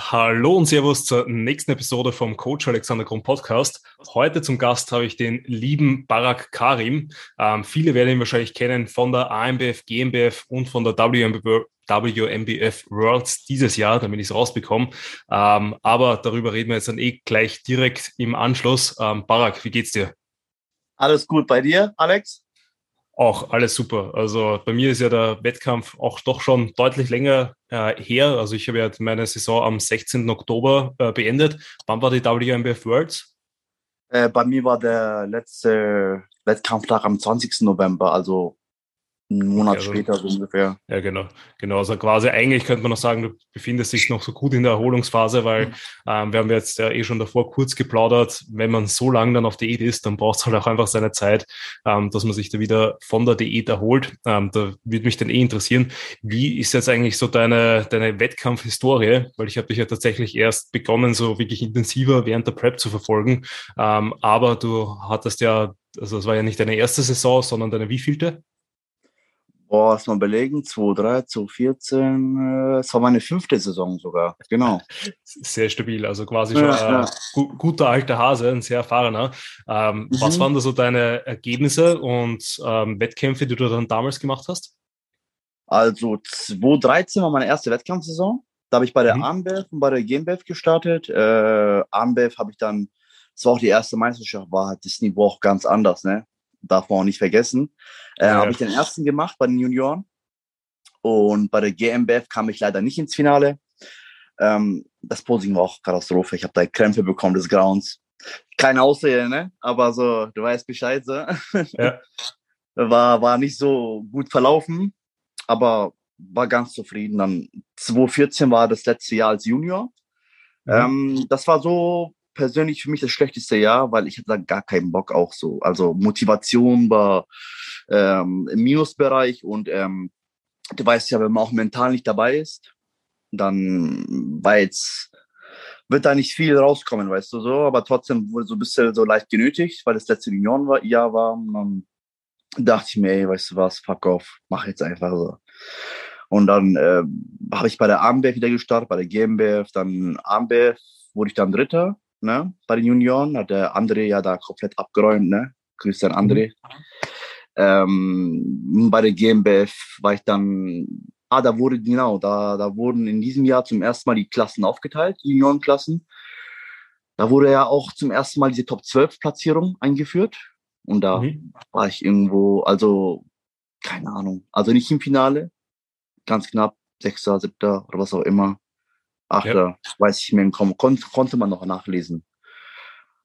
Hallo und Servus zur nächsten Episode vom Coach Alexander Grund Podcast. Heute zum Gast habe ich den lieben Barak Karim. Ähm, viele werden ihn wahrscheinlich kennen von der AMBF, GmbF und von der WMBF, WMBF Worlds dieses Jahr, damit ich es rausbekomme. Ähm, aber darüber reden wir jetzt dann eh gleich direkt im Anschluss. Ähm, Barak, wie geht's dir? Alles gut bei dir, Alex? Auch alles super. Also bei mir ist ja der Wettkampf auch doch schon deutlich länger äh, her. Also ich habe ja meine Saison am 16. Oktober äh, beendet. Wann war die WMBF Worlds? Äh, bei mir war der letzte Wettkampftag am 20. November, also einen Monat also, später so ungefähr. Ja, genau. Genau. Also quasi eigentlich könnte man noch sagen, du befindest dich noch so gut in der Erholungsphase, weil mhm. ähm, wir haben jetzt ja eh schon davor kurz geplaudert, wenn man so lange dann auf Diät ist, dann braucht es halt auch einfach seine Zeit, ähm, dass man sich da wieder von der Diät erholt. Ähm, da würde mich dann eh interessieren, wie ist jetzt eigentlich so deine, deine Wettkampfhistorie? Weil ich habe dich ja tatsächlich erst begonnen, so wirklich intensiver während der Prep zu verfolgen. Ähm, aber du hattest ja, also es war ja nicht deine erste Saison, sondern deine wievielte? Boah, lass mal überlegen, 2003, 2014, äh, es war meine fünfte Saison sogar, genau. Sehr stabil, also quasi schon ja, ein gu guter alter Hase, ein sehr erfahrener. Ähm, mhm. Was waren da so deine Ergebnisse und ähm, Wettkämpfe, die du dann damals gemacht hast? Also 2013 war meine erste Wettkampfsaison. Da habe ich bei der mhm. AMBEF und bei der GmbF gestartet. Äh, AMBEF habe ich dann, das war auch die erste Meisterschaft, war halt das Niveau auch ganz anders, ne? Darf man auch nicht vergessen. Äh, ja. Habe ich den ersten gemacht bei den Junioren. Und bei der GmbF kam ich leider nicht ins Finale. Ähm, das Posing war auch Katastrophe. Ich habe da Krämpfe bekommen des Grauens. Keine Ausrede, ne? Aber so, du weißt Bescheid, so. Ja. War, war nicht so gut verlaufen, aber war ganz zufrieden. Dann 2014 war das letzte Jahr als Junior. Mhm. Ähm, das war so persönlich für mich das schlechteste Jahr, weil ich hatte da gar keinen Bock auch so. Also Motivation war ähm, im Minusbereich und ähm, du weißt ja, wenn man auch mental nicht dabei ist, dann war jetzt wird da nicht viel rauskommen, weißt du so, aber trotzdem wurde so ein bisschen so leicht genötigt, weil das letzte Juniorenjahr war. Und dann dachte ich mir, ey, weißt du was, fuck off, mach jetzt einfach so. Und dann äh, habe ich bei der AMBF wieder gestartet, bei der GmbF, dann AMBF wurde ich dann Dritter ne, bei den Junioren, hat der André ja da komplett abgeräumt, ne? Grüß an André. Mhm. Ähm, bei der GmbF war ich dann, ah, da wurde, genau, da, da wurden in diesem Jahr zum ersten Mal die Klassen aufgeteilt, die Juniorenklassen. Da wurde ja auch zum ersten Mal diese Top 12 Platzierung eingeführt. Und da mhm. war ich irgendwo, also, keine Ahnung, also nicht im Finale, ganz knapp, Sechster, Siebter oder was auch immer. Achter, ja. weiß ich mir im Kopf, kon konnte man noch nachlesen.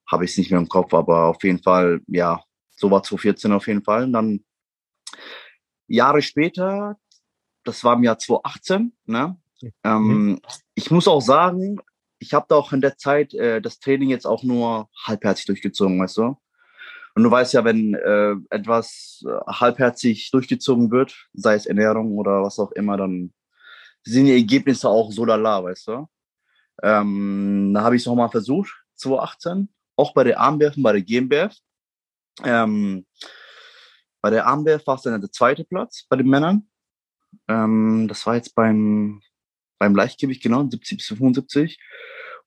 Habe ich es nicht mehr im Kopf, aber auf jeden Fall, ja, so war 2014 auf jeden Fall. Und dann Jahre später, das war im Jahr 2018, ne? Mhm. Ähm, ich muss auch sagen, ich habe da auch in der Zeit äh, das Training jetzt auch nur halbherzig durchgezogen, weißt du? Und du weißt ja, wenn äh, etwas äh, halbherzig durchgezogen wird, sei es Ernährung oder was auch immer, dann sind die Ergebnisse auch so lala, weißt du. Ähm, da habe ich es nochmal versucht, 2018, auch bei der und bei der GmbF. Ähm, bei der AMBF war es dann der zweite Platz bei den Männern. Ähm, das war jetzt beim, beim Leichtgewicht, genau, 70 bis 75.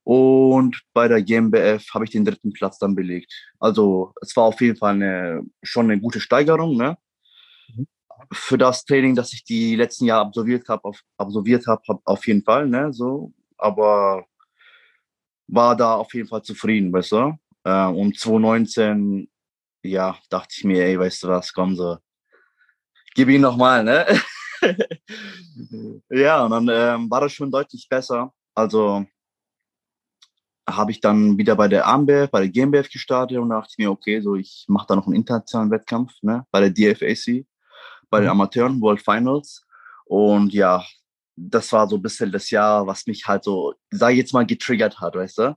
Und bei der GmbF habe ich den dritten Platz dann belegt. Also es war auf jeden Fall eine, schon eine gute Steigerung. Ne? Für das Training, das ich die letzten Jahre absolviert habe, auf, absolviert habe, hab, auf jeden Fall, ne, so. Aber war da auf jeden Fall zufrieden, weißt du. Äh, um 2019, ja, dachte ich mir, ey, weißt du was, komm so, gib ihn nochmal, ne? ja, und dann ähm, war das schon deutlich besser. Also habe ich dann wieder bei der AMBF, bei der GmbF gestartet und dachte mir, okay, so ich mache da noch einen internationalen Wettkampf, ne, bei der DFAC bei den mhm. Amateuren World Finals. Und ja, das war so ein bisschen das Jahr, was mich halt so, sag ich jetzt mal, getriggert hat, weißt du?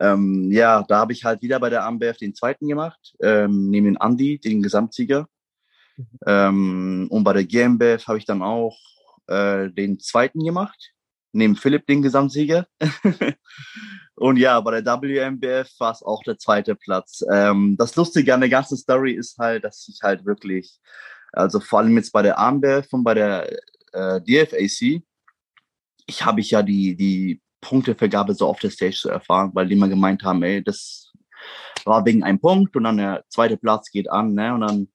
Ähm, ja, da habe ich halt wieder bei der AMBF den zweiten gemacht, ähm, neben den Andy, den Gesamtsieger. Mhm. Ähm, und bei der GmbF habe ich dann auch äh, den zweiten gemacht, neben Philipp den Gesamtsieger. und ja, bei der WMBF war es auch der zweite Platz. Ähm, das Lustige an der ganzen Story ist halt, dass ich halt wirklich also vor allem jetzt bei der AMBF und bei der äh, DFAC, ich habe ich ja die, die Punktevergabe so auf der Stage zu erfahren, weil die immer gemeint haben, ey, das war wegen einem Punkt und dann der zweite Platz geht an, ne? Und dann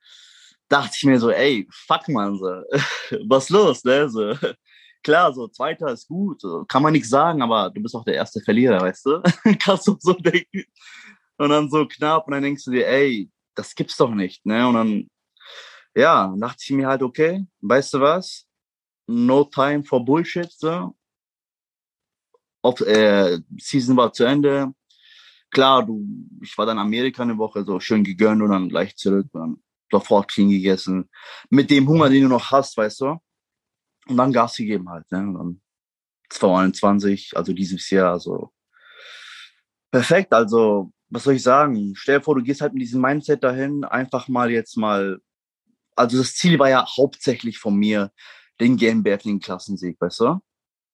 dachte ich mir so, ey, fuck man, so, was los, ne? So, klar, so zweiter ist gut, so, kann man nichts sagen, aber du bist auch der erste Verlierer, weißt du? Kannst du so denken. Und dann so knapp und dann denkst du dir, ey, das gibt's doch nicht, ne? Und dann, ja, dachte ich mir halt, okay, weißt du was? No time for Bullshit, so. Auf, äh, Season war zu Ende. Klar, du, ich war dann in Amerika eine Woche, so schön gegönnt und dann gleich zurück und dann sofort clean gegessen. Mit dem Hunger, den du noch hast, weißt du? Und dann Gas gegeben halt, ne? Und dann 2021, also dieses Jahr, also perfekt. Also, was soll ich sagen? Stell dir vor, du gehst halt mit diesem Mindset dahin, einfach mal jetzt mal. Also, das Ziel war ja hauptsächlich von mir, den GmbF, den Klassensieg, weißt du?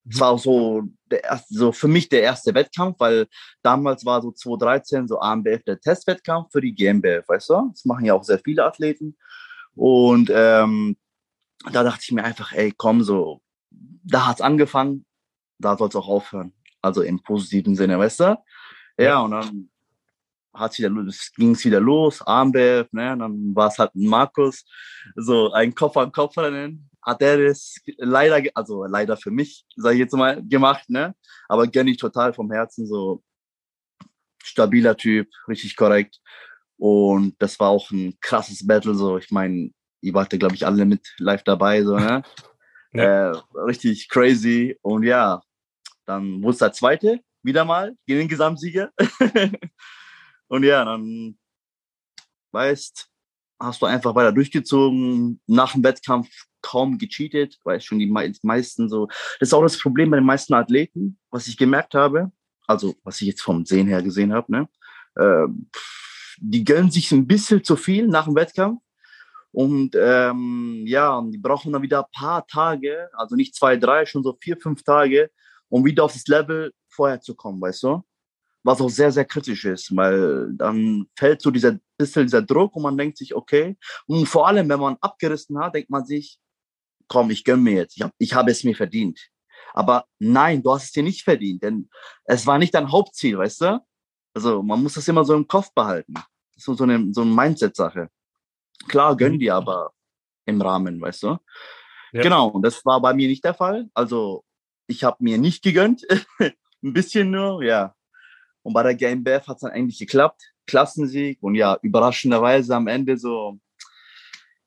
Es war auch so, der erste, so für mich der erste Wettkampf, weil damals war so 2013 so AMBF der Testwettkampf für die GmbF, weißt du? Das machen ja auch sehr viele Athleten. Und ähm, da dachte ich mir einfach, ey, komm, so, da hat's angefangen, da soll's auch aufhören. Also im positiven Sinne, weißt du? Ja, ja. und dann hat's wieder, ging's wieder los, AMBF, ne? Dann war es halt Markus, so ein Kopf an Kopf rennen hat er das leider, also leider für mich, sage ich jetzt mal, gemacht, ne? Aber gönne ich total vom Herzen, so stabiler Typ, richtig korrekt. Und das war auch ein krasses Battle, so ich meine, ihr wart ja, glaube ich, alle mit live dabei, so, ne? ja. äh, richtig crazy. Und ja, dann wurde es der zweite, wieder mal, gegen den Gesamtsieger. und ja, dann weißt, hast du einfach weiter durchgezogen. Nach dem Wettkampf kaum gecheatet, weil schon die meisten so. Das ist auch das Problem bei den meisten Athleten, was ich gemerkt habe. Also, was ich jetzt vom Sehen her gesehen habe, ne? Äh, die gönnen sich ein bisschen zu viel nach dem Wettkampf. Und ähm, ja, die brauchen dann wieder ein paar Tage, also nicht zwei, drei, schon so vier, fünf Tage, um wieder auf das Level vorher zu kommen, weißt du? Was auch sehr, sehr kritisch ist, weil dann fällt so dieser bisschen dieser Druck und man denkt sich, okay, und vor allem, wenn man abgerissen hat, denkt man sich, komm, ich gönn mir jetzt, ich habe ich hab es mir verdient. Aber nein, du hast es dir nicht verdient, denn es war nicht dein Hauptziel, weißt du? Also man muss das immer so im Kopf behalten. Das ist so eine, so eine Mindset-Sache. Klar, gönn dir aber im Rahmen, weißt du? Ja. Genau, und das war bei mir nicht der Fall. Also ich habe mir nicht gegönnt, ein bisschen nur, ja. Und bei der Game BF hat es dann eigentlich geklappt. Klassensieg und ja, überraschenderweise am Ende so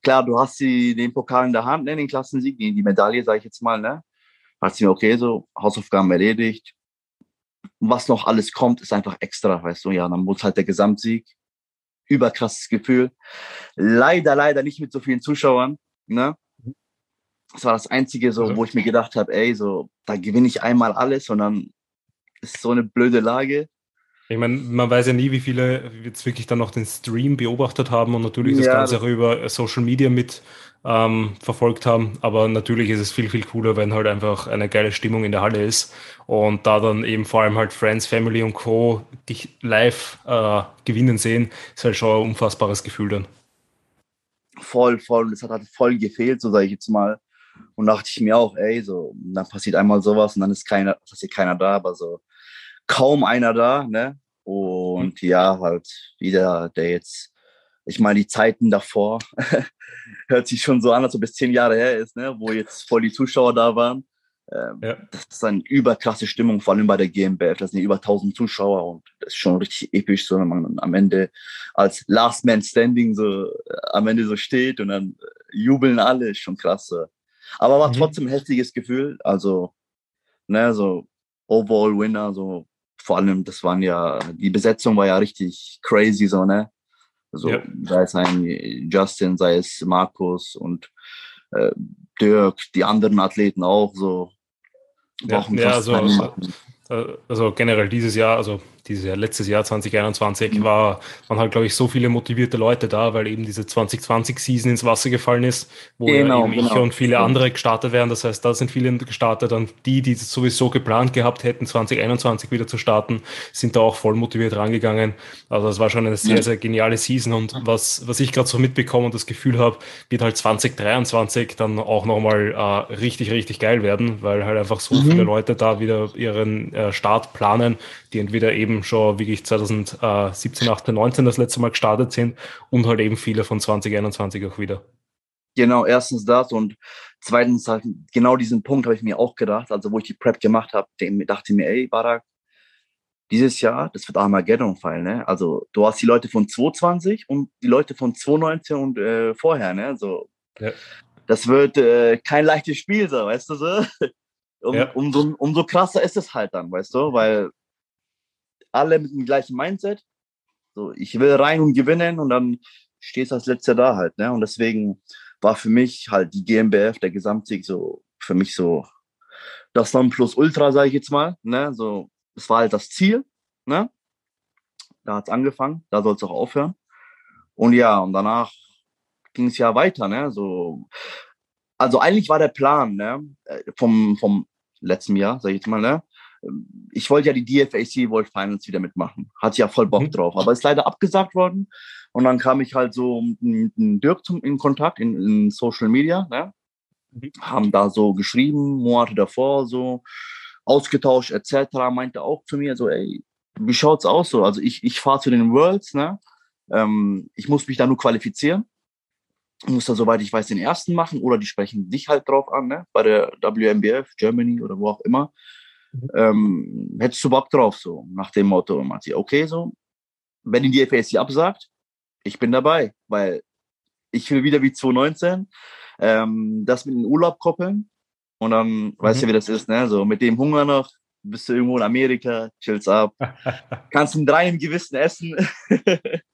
klar, du hast die, den Pokal in der Hand, ne, den Klassensieg, die, die Medaille, sage ich jetzt mal, ne? Hast du okay, so Hausaufgaben erledigt. Was noch alles kommt, ist einfach extra, weißt du, ja, dann muss halt der Gesamtsieg. Überkrasses Gefühl. Leider, leider nicht mit so vielen Zuschauern, ne? Das war das Einzige, so, also. wo ich mir gedacht habe, ey, so, da gewinne ich einmal alles und dann ist so eine blöde Lage. Ich meine, man weiß ja nie, wie viele jetzt wirklich dann noch den Stream beobachtet haben und natürlich das Ganze auch über Social Media mit ähm, verfolgt haben. Aber natürlich ist es viel, viel cooler, wenn halt einfach eine geile Stimmung in der Halle ist und da dann eben vor allem halt Friends, Family und Co. dich live äh, gewinnen sehen, ist halt schon ein unfassbares Gefühl dann. Voll, voll. Das hat halt voll gefehlt, so sage ich jetzt mal. Und dachte ich mir auch, ey, so, dann passiert einmal sowas und dann ist keiner, passiert keiner da, aber so kaum einer da, ne? Und mhm. ja, halt wieder der jetzt, ich meine, die Zeiten davor hört sich schon so an, als ob es zehn Jahre her ist, ne? wo jetzt voll die Zuschauer da waren. Ähm, ja. Das ist eine überkrasse Stimmung, vor allem bei der GmbF. Das sind über 1000 Zuschauer und das ist schon richtig episch, so wenn man am Ende als Last Man Standing so äh, am Ende so steht und dann äh, jubeln alle, ist schon krass. Aber war mhm. trotzdem ein heftiges Gefühl. Also, ne, so Overall Winner, so vor allem, das waren ja, die Besetzung war ja richtig crazy, so, ne? Also, ja. sei es ein Justin, sei es Markus und äh, Dirk, die anderen Athleten auch, so. Ja, ja also, also, also generell dieses Jahr, also dieses Jahr, letztes Jahr 2021 mhm. war, waren halt, glaube ich, so viele motivierte Leute da, weil eben diese 2020-Season ins Wasser gefallen ist, wo genau, ja eben genau. ich und viele andere gestartet wären. Das heißt, da sind viele gestartet. Dann die, die sowieso geplant gehabt hätten, 2021 wieder zu starten, sind da auch voll motiviert rangegangen. Also das war schon eine sehr, sehr geniale Season. Und was, was ich gerade so mitbekomme und das Gefühl habe, wird halt 2023 dann auch nochmal äh, richtig, richtig geil werden, weil halt einfach so mhm. viele Leute da wieder ihren äh, Start planen, die entweder eben schon wirklich 2017, 18, 19 das letzte Mal gestartet sind und halt eben viele von 2021 auch wieder. Genau, erstens das und zweitens halt genau diesen Punkt habe ich mir auch gedacht, also wo ich die Prep gemacht habe, dachte ich mir, ey, Barak, dieses Jahr, das wird Armageddon fallen, ne? Also du hast die Leute von 220 und die Leute von 219 und äh, vorher, ne? Also ja. das wird äh, kein leichtes Spiel sein, weißt du so? Um, ja. umso, umso krasser ist es halt dann, weißt du, weil alle mit dem gleichen Mindset. So, ich will rein und gewinnen und dann stehst du als letzter da halt, ne? Und deswegen war für mich halt die GmbF, der Gesamtsieg, so für mich so das Nonplusultra, sage ich jetzt mal, ne? So, es war halt das Ziel, ne? Da hat's angefangen, da soll es auch aufhören. Und ja, und danach ging es ja weiter, ne? So, also eigentlich war der Plan, ne? Äh, vom, vom letzten Jahr, sag ich jetzt mal, ne? Ich wollte ja die DFAC World Finals wieder mitmachen. Hatte ja voll Bock mhm. drauf, aber ist leider abgesagt worden. Und dann kam ich halt so mit Dirk zum, in Kontakt in, in Social Media, ne? Mhm. Haben da so geschrieben, Monate davor, so ausgetauscht, etc. Meinte auch zu mir so, ey, wie schaut's aus so? Also ich, ich fahre zu den Worlds, ne? Ähm, ich muss mich da nur qualifizieren muss da, soweit ich weiß, den ersten machen oder die sprechen dich halt drauf an, ne? bei der WMBF, Germany oder wo auch immer. Mhm. Ähm, hättest du Bock drauf, so nach dem Motto, und sie, okay, so, wenn die DFAC absagt, ich bin dabei, weil ich will wieder wie 2019 ähm, das mit dem Urlaub koppeln und dann mhm. weißt du, wie das ist, ne? So mit dem Hunger noch, bist du irgendwo in Amerika, chillst ab, kannst ein drei im Gewissen essen.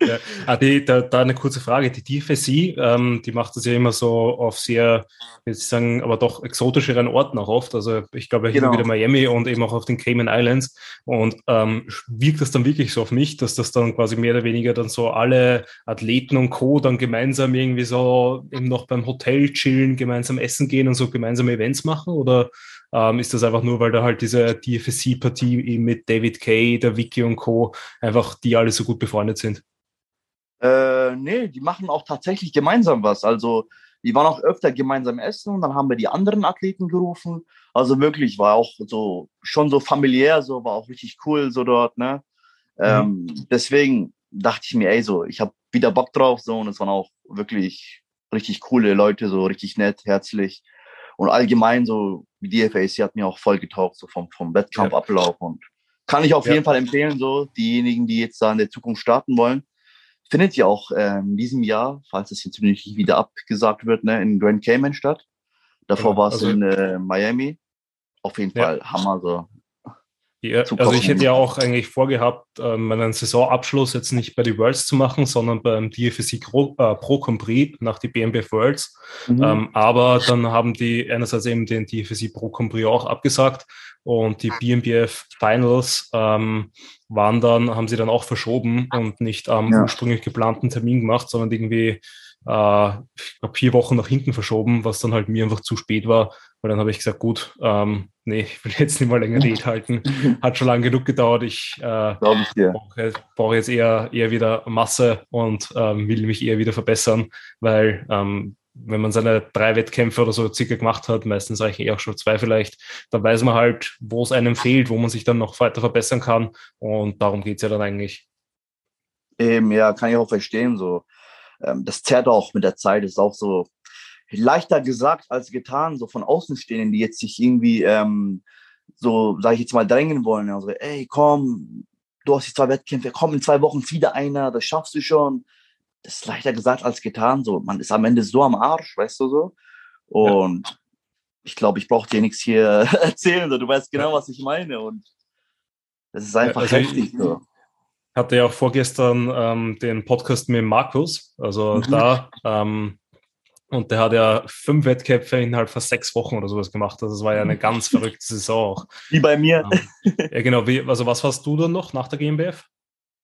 Ja. Ah, die, da, da eine kurze Frage. Die DFSI, ähm, die macht das ja immer so auf sehr, jetzt sagen, aber doch exotischeren Orten auch oft. Also ich glaube genau. wieder Miami und eben auch auf den Cayman Islands. Und ähm, wirkt das dann wirklich so auf mich, dass das dann quasi mehr oder weniger dann so alle Athleten und Co. dann gemeinsam irgendwie so eben noch beim Hotel chillen, gemeinsam essen gehen und so gemeinsame Events machen? Oder ähm, ist das einfach nur, weil da halt diese DFSC-Partie mit David Kay, der Vicky und Co. einfach die alle so gut befreundet sind? Äh, nee, die machen auch tatsächlich gemeinsam was. Also die waren auch öfter gemeinsam essen und dann haben wir die anderen Athleten gerufen. Also wirklich war auch so schon so familiär, so war auch richtig cool so dort. Ne? Mhm. Ähm, deswegen dachte ich mir, ey, so ich habe wieder Bock drauf so und es waren auch wirklich richtig coole Leute, so richtig nett, herzlich und allgemein so die DFAC hat mir auch voll getaucht so vom vom Wettkampfablauf ja. und kann ich auf ja. jeden Fall empfehlen so diejenigen, die jetzt da in der Zukunft starten wollen findet ja auch äh, in diesem Jahr, falls es jetzt nicht wieder abgesagt wird, ne, in Grand Cayman statt. Davor ja, war es also, in äh, Miami. Auf jeden Fall ja. Hammer. So. Ja, also ich hätte ja auch eigentlich vorgehabt, ähm, einen Saisonabschluss jetzt nicht bei den Worlds zu machen, sondern beim DFSC Pro, äh, Pro Compris nach die BMBF Worlds. Mhm. Ähm, aber dann haben die einerseits eben den DFSC Pro Compris auch abgesagt und die BMBF Finals ähm, waren dann, haben sie dann auch verschoben und nicht am ja. ursprünglich geplanten Termin gemacht, sondern irgendwie äh, ich glaube, vier Wochen nach hinten verschoben, was dann halt mir einfach zu spät war, weil dann habe ich gesagt, gut, ähm, nee, ich will jetzt nicht mal länger Diät halten. Hat schon lange genug gedauert. Ich, äh, ich brauche, brauche jetzt eher, eher wieder Masse und ähm, will mich eher wieder verbessern, weil ähm, wenn man seine drei Wettkämpfe oder so circa gemacht hat, meistens reichen eh auch schon zwei vielleicht, dann weiß man halt, wo es einem fehlt, wo man sich dann noch weiter verbessern kann. Und darum geht's ja dann eigentlich. Eben, ja, kann ich auch verstehen. So, ähm, das zerrt auch mit der Zeit, ist auch so leichter gesagt als getan, so von Außenstehenden, die jetzt sich irgendwie ähm, so, sage ich jetzt mal, drängen wollen. Also, ey, komm, du hast die zwei Wettkämpfe, komm, in zwei Wochen wieder einer, das schaffst du schon. Das ist leichter gesagt als getan. So, man ist am Ende so am Arsch, weißt du so. Und ja. ich glaube, ich brauche dir nichts hier erzählen. So. Du weißt genau, was ich meine. Und das ist einfach also heftig. So hatte ja auch vorgestern ähm, den Podcast mit Markus. Also mhm. da ähm, Und der hat ja fünf Wettkämpfe innerhalb von sechs Wochen oder sowas gemacht. Also es war ja eine ganz verrückte Saison auch. Wie bei mir. Ja, genau. Wie, also was hast du dann noch nach der GmbF?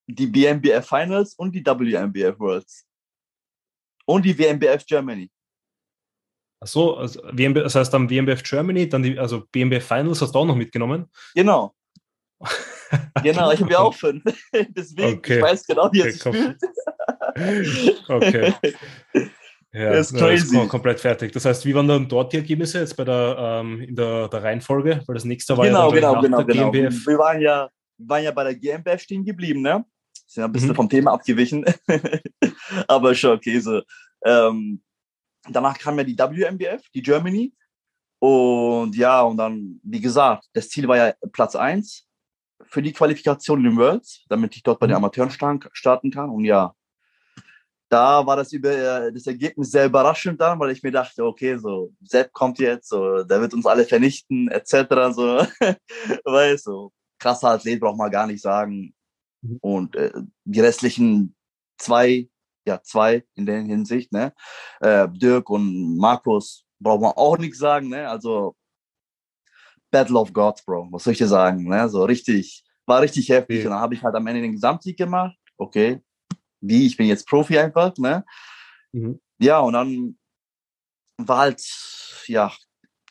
Die BMBF Finals und die WMBF Worlds. Und die WMBF Germany. Ach so, also WMB, das heißt dann WMBF Germany, dann die, also BMBF Finals hast du auch noch mitgenommen? Genau. genau, ich habe ja auch fünf. Deswegen, okay. ich weiß genau, wie okay, es sich fühlt. okay. Ja, das ist crazy. Das komplett fertig. Das heißt, wie waren dann dort die Ergebnisse jetzt bei der, ähm, in der, der Reihenfolge? Weil das nächste war genau, ja dann genau, genau, genau. GmbF. Wir waren ja, waren ja bei der GmbF stehen geblieben, ne? Sind ja ein bisschen mhm. vom Thema abgewichen. Aber schon okay, so. Ähm, danach kam ja die WMBF, die Germany. Und ja, und dann, wie gesagt, das Ziel war ja Platz 1 für die Qualifikation in den Worlds, damit ich dort bei den mhm. Amateuren starten kann. Und ja, da war das über das Ergebnis sehr überraschend dann, weil ich mir dachte, okay, so Sepp kommt jetzt, so der wird uns alle vernichten, etc. So, weißt so krasser Athlet braucht man gar nicht sagen. Mhm. Und äh, die restlichen zwei, ja zwei in der Hinsicht, ne, äh, Dirk und Markus braucht man auch nichts sagen, ne, also Battle of Gods, Bro, was soll ich dir sagen, ne, so richtig, war richtig heftig. Ja. Und dann habe ich halt am Ende den Gesamtsieg gemacht, okay, wie, ich bin jetzt Profi einfach, ne? Mhm. Ja, und dann war halt, ja,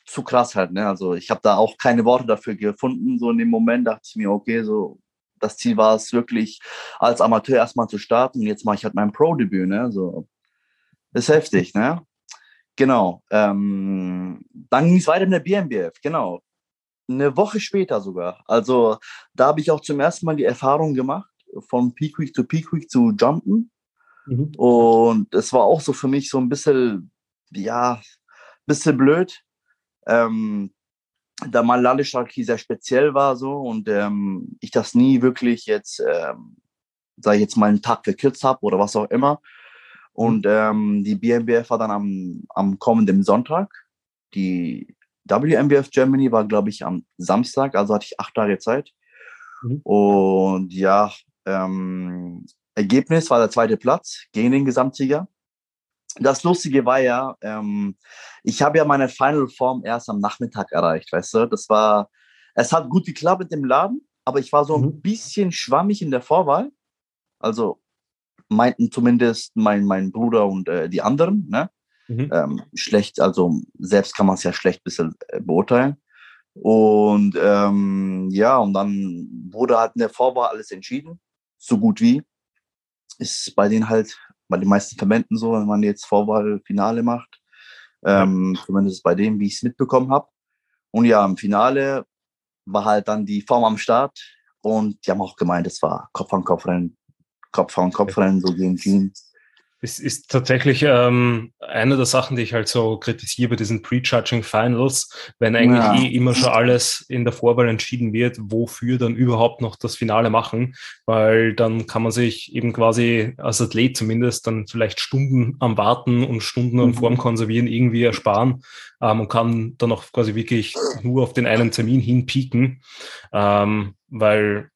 zu krass halt, ne? Also ich habe da auch keine Worte dafür gefunden. So in dem Moment dachte ich mir, okay, so das Ziel war es wirklich, als Amateur erstmal zu starten. Und jetzt mache ich halt mein Pro-Debüt, ne? So ist heftig, ne? Genau. Ähm, dann ging es weiter mit der BMBF, genau. Eine Woche später sogar. Also da habe ich auch zum ersten Mal die Erfahrung gemacht, von Peak Week zu Peak Week zu jumpen. Mhm. Und es war auch so für mich so ein bisschen, ja, bisschen blöd, ähm, da mein Landesstrategie sehr speziell war so und ähm, ich das nie wirklich jetzt, ähm, sage ich jetzt mal, einen Tag verkürzt habe oder was auch immer. Und ähm, die BMBF war dann am, am kommenden Sonntag. Die WMBF Germany war, glaube ich, am Samstag, also hatte ich acht Tage Zeit. Mhm. Und ja, ähm, Ergebnis war der zweite Platz gegen den Gesamtsieger. Das Lustige war ja, ähm, ich habe ja meine Final Form erst am Nachmittag erreicht, weißt du? Das war, es hat gut geklappt mit dem Laden, aber ich war so mhm. ein bisschen schwammig in der Vorwahl. Also meinten zumindest mein, mein Bruder und äh, die anderen, ne? Mhm. Ähm, schlecht, also selbst kann man es ja schlecht bisschen äh, beurteilen. Und ähm, ja, und dann wurde halt in der Vorwahl alles entschieden so gut wie. Ist bei denen halt, bei den meisten Verbänden so, wenn man jetzt Vorwahlfinale macht. Ähm, zumindest bei dem, wie ich es mitbekommen habe. Und ja, im Finale war halt dann die Form am Start und die haben auch gemeint, es war Kopf an Kopf rennen, Kopf an Kopf rennen, so gegen Teams es ist tatsächlich ähm, eine der Sachen, die ich halt so kritisiere bei diesen Prejudging Finals, wenn eigentlich ja. eh immer schon alles in der Vorwahl entschieden wird, wofür dann überhaupt noch das Finale machen, weil dann kann man sich eben quasi als Athlet zumindest dann vielleicht Stunden am Warten und Stunden am mhm. Form konservieren irgendwie ersparen ähm, und kann dann auch quasi wirklich nur auf den einen Termin hinpieken, ähm, weil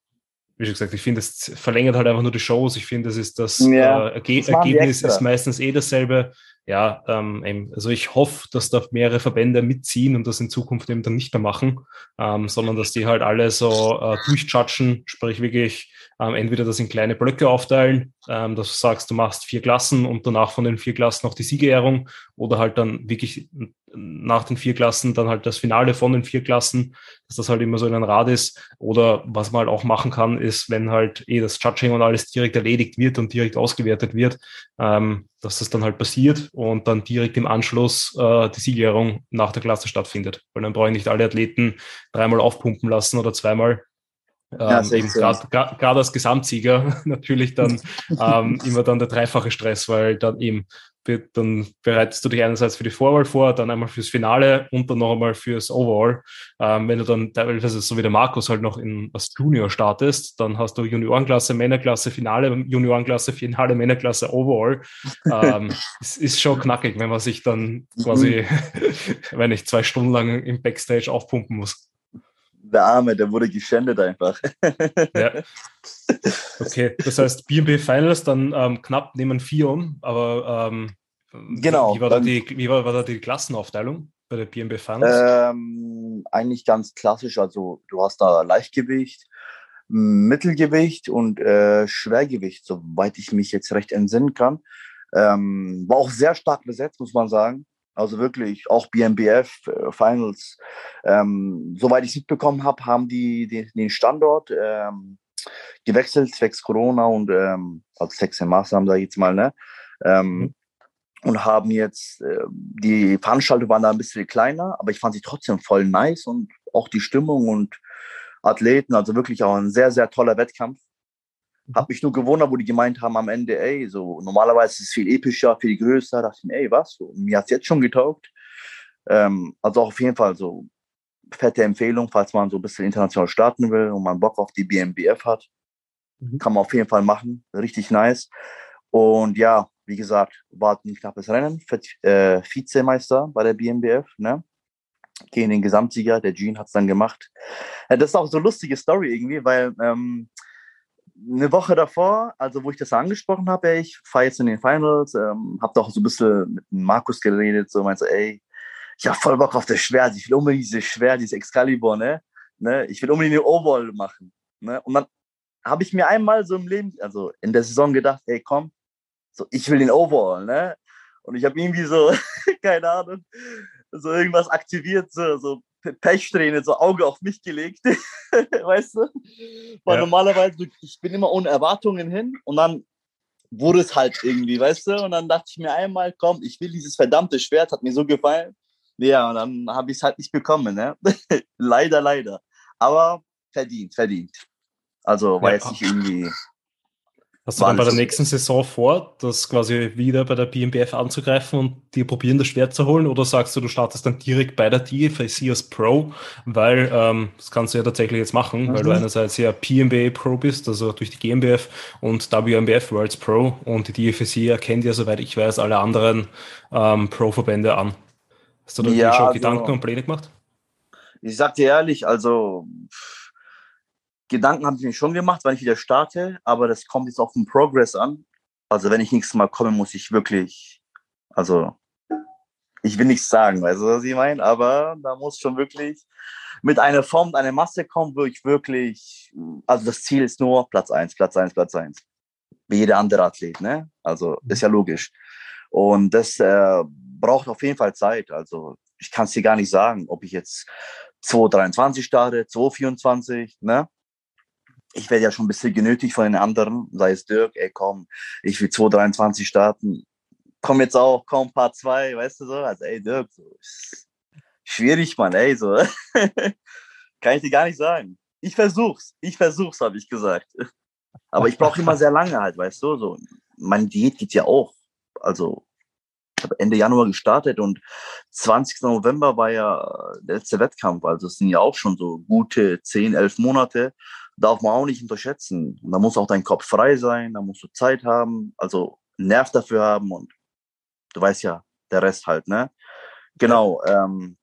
wie schon gesagt, ich finde, es verlängert halt einfach nur die Shows. Ich finde, das ist das, ja, äh, Erge das Ergebnis ist meistens eh dasselbe. Ja, ähm, also ich hoffe, dass da mehrere Verbände mitziehen und das in Zukunft eben dann nicht mehr machen, ähm, sondern dass die halt alle so äh, durchjudgen, sprich wirklich ähm, entweder das in kleine Blöcke aufteilen, ähm, dass du sagst, du machst vier Klassen und danach von den vier Klassen noch die Siegerehrung oder halt dann wirklich nach den vier Klassen dann halt das Finale von den vier Klassen, dass das halt immer so in ein Rad ist. Oder was man halt auch machen kann, ist, wenn halt eh das Judging und alles direkt erledigt wird und direkt ausgewertet wird, ähm, dass das dann halt passiert und dann direkt im Anschluss äh, die Siegerehrung nach der Klasse stattfindet. Weil dann brauche ich nicht alle Athleten dreimal aufpumpen lassen oder zweimal, ja, ähm, eben gerade als Gesamtsieger natürlich dann ähm, immer dann der dreifache Stress, weil dann eben dann bereitest du dich einerseits für die Vorwahl vor, dann einmal fürs Finale und dann noch einmal fürs Overall. Ähm, wenn du dann teilweise so wie der Markus halt noch in, als Junior startest, dann hast du Juniorenklasse, Männerklasse, Finale, Juniorenklasse, Finale, Männerklasse, Overall. Ähm, es ist schon knackig, wenn man sich dann quasi, wenn ich zwei Stunden lang im Backstage aufpumpen muss der Arme, der wurde geschändet einfach. ja. Okay, das heißt BB Finals dann ähm, knapp neben vier um, aber ähm, Genau. Wie war, da die, wie war, war da die Klassenaufteilung bei der BMB Finals? Ähm, eigentlich ganz klassisch. Also du hast da Leichtgewicht, Mittelgewicht und äh, Schwergewicht, soweit ich mich jetzt recht entsinnen kann. Ähm, war auch sehr stark besetzt, muss man sagen. Also wirklich, auch BMBF äh, Finals. Ähm, soweit ich es mitbekommen habe, haben die, die, den Standort ähm, gewechselt, zwecks Corona und ähm, als sechs Maßnahmen, da jetzt mal, ne? Ähm, mhm. Und haben jetzt, äh, die Veranstaltungen waren da ein bisschen kleiner, aber ich fand sie trotzdem voll nice und auch die Stimmung und Athleten, also wirklich auch ein sehr, sehr toller Wettkampf. Mhm. Hab mich nur gewundert, wo die gemeint haben am Ende, ey, so normalerweise ist es viel epischer, viel größer. Da dachte ich mir, ey, was? So, mir hat's jetzt schon getaugt. Ähm, also auch auf jeden Fall so fette Empfehlung, falls man so ein bisschen international starten will und man Bock auf die BMBF hat. Mhm. Kann man auf jeden Fall machen. Richtig nice. Und ja, wie gesagt, war ein knappes Rennen. Äh, Vizemeister bei der BMBF, ne? Gegen den Gesamtsieger, der Jean hat's dann gemacht. Äh, das ist auch so eine lustige Story irgendwie, weil ähm, eine Woche davor, also wo ich das angesprochen habe, ich fahre jetzt in den Finals, ähm, habe doch so ein bisschen mit Markus geredet, so meinte, ey, ich habe voll Bock auf das Schwert, ich will unbedingt dieses Schwert, dieses Excalibur, ne? ne? Ich will unbedingt eine Overall machen. Ne? Und dann habe ich mir einmal so im Leben, also in der Saison gedacht, ey, komm, so, ich will den Overall, ne? Und ich habe irgendwie so, keine Ahnung, so irgendwas aktiviert, so, so Pechsträhne, so Auge auf mich gelegt, weißt du? Weil ja. normalerweise, ich bin immer ohne Erwartungen hin und dann wurde es halt irgendwie, weißt du? Und dann dachte ich mir einmal, komm, ich will dieses verdammte Schwert, hat mir so gefallen. Ja, und dann habe ich es halt nicht bekommen, ne? leider, leider. Aber verdient, verdient. Also war ja. jetzt nicht irgendwie Hast du dann bei der nächsten Saison vor, das quasi wieder bei der BMBF anzugreifen und dir probieren, das Schwert zu holen? Oder sagst du, du startest dann direkt bei der DFAC als Pro? Weil ähm, das kannst du ja tatsächlich jetzt machen, mhm. weil du mhm. einerseits ja PMBA Pro bist, also durch die GmbF und WMBF Worlds Pro und die DFAC erkennt ja, soweit ich weiß, alle anderen ähm, Pro-Verbände an. Hast du da ja, schon also, Gedanken und Pläne gemacht? Ich sag dir ehrlich, also Gedanken habe ich mir schon gemacht, wann ich wieder starte, aber das kommt jetzt auf den Progress an. Also wenn ich nächstes Mal komme, muss ich wirklich, also ich will nichts sagen, weißt du, was ich meine? Aber da muss schon wirklich mit einer Form, einer Masse kommen, wo ich wirklich, also das Ziel ist nur Platz eins, Platz eins, Platz eins. Wie jeder andere Athlet, ne? Also ist ja logisch. Und das äh, braucht auf jeden Fall Zeit. Also ich kann es dir gar nicht sagen, ob ich jetzt 223 starte, 224, ne? Ich werde ja schon ein bisschen genötigt von den anderen, sei es Dirk, ey komm, ich will 223 starten, komm jetzt auch, komm, Part 2, weißt du so, also ey Dirk, so, schwierig, Mann, ey, so, kann ich dir gar nicht sagen. Ich versuch's, ich versuch's, habe ich gesagt. Aber ich brauche immer sehr lange halt, weißt du, so, meine Diät geht ja auch, also ich habe Ende Januar gestartet und 20. November war ja der letzte Wettkampf. Also es sind ja auch schon so gute 10, 11 Monate darf man auch nicht unterschätzen. da muss auch dein Kopf frei sein, da musst du Zeit haben, also Nerv dafür haben und du weißt ja, der Rest halt, ne? Genau, ähm,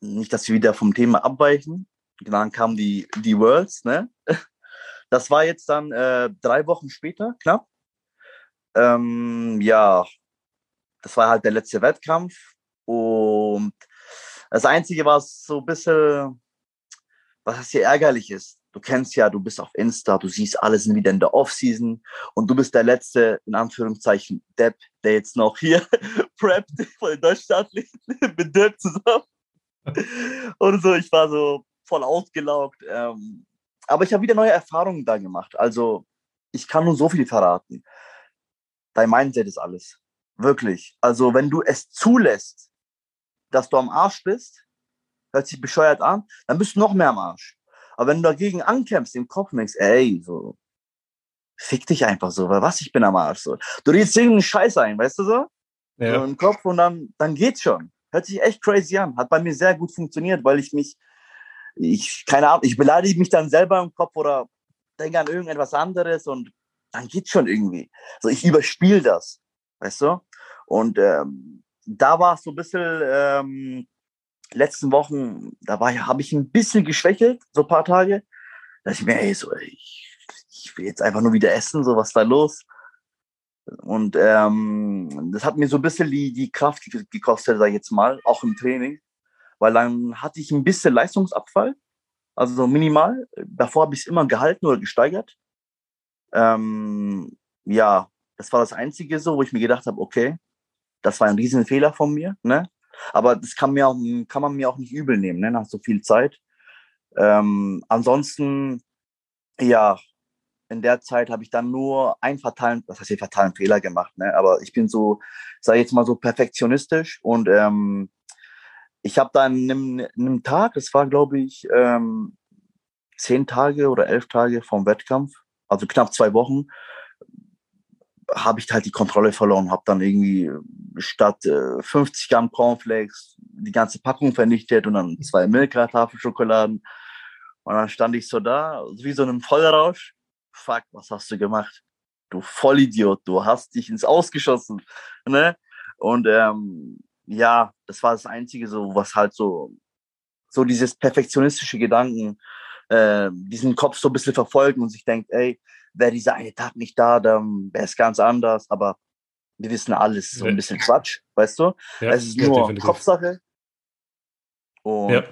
nicht, dass wir wieder vom Thema abweichen. Dann kamen die, die Worlds, ne? Das war jetzt dann äh, drei Wochen später, knapp. Ähm, ja, das war halt der letzte Wettkampf. Und das Einzige, was so ein bisschen, was hier ärgerlich ist, du kennst ja, du bist auf Insta, du siehst, alle sind wieder in der Offseason und du bist der letzte, in Anführungszeichen, Depp, der jetzt noch hier preppt von den Deutschstathleten mit Depp zusammen. und so, ich war so voll ausgelaugt. Ähm, aber ich habe wieder neue Erfahrungen da gemacht. Also, ich kann nur so viel verraten. Dein Mindset ist alles. Wirklich. Also, wenn du es zulässt, dass du am Arsch bist, hört sich bescheuert an, dann bist du noch mehr am Arsch. Aber wenn du dagegen ankämpfst im Kopf und denkst, ey, so, fick dich einfach so, weil was, ich bin am Arsch, so. Du redest irgendeinen Scheiß ein, weißt du so? Ja. So im Kopf und dann, dann geht's schon. Hört sich echt crazy an. Hat bei mir sehr gut funktioniert, weil ich mich, ich, keine Ahnung, ich beleidige mich dann selber im Kopf oder denke an irgendetwas anderes und dann geht's schon irgendwie. So, ich überspiele das, weißt du? Und ähm, da war es so ein bisschen, ähm, letzten Wochen, da war habe ich ein bisschen geschwächelt, so ein paar Tage. Da dachte ich mir, ey, so, ich, ich will jetzt einfach nur wieder essen, so was da los. Und ähm, das hat mir so ein bisschen die, die Kraft gekostet, sag ich jetzt mal, auch im Training. Weil dann hatte ich ein bisschen Leistungsabfall, also so minimal. Davor habe ich es immer gehalten oder gesteigert. Ähm, ja, das war das Einzige so, wo ich mir gedacht habe, okay, das war ein Riesenfehler von mir, ne? Aber das kann, mir auch, kann man mir auch nicht übel nehmen, ne? nach so viel Zeit. Ähm, ansonsten, ja, in der Zeit habe ich dann nur einen fatalen, was heißt fatalen Fehler gemacht, ne? Aber ich bin so, sag ich jetzt mal so perfektionistisch und ähm, ich habe dann in einem Tag, das war glaube ich ähm, zehn Tage oder elf Tage vom Wettkampf, also knapp zwei Wochen, habe ich halt die Kontrolle verloren, habe dann irgendwie statt äh, 50 Gramm Cornflakes die ganze Packung vernichtet und dann zwei Milka Tafelschokoladen. Und dann stand ich so da, wie so einem Vollrausch. Fuck, was hast du gemacht? Du Vollidiot, du hast dich ins Ausgeschossen. Ne? Und ähm, ja, das war das Einzige, so was halt so, so dieses perfektionistische Gedanken, äh, diesen Kopf so ein bisschen verfolgen und sich denkt, ey, wäre dieser eine Tag nicht da, dann wäre es ganz anders. Aber wir wissen alles, so ein bisschen Quatsch, weißt du? Ja, es ist nur definitiv. Kopfsache. Und ja.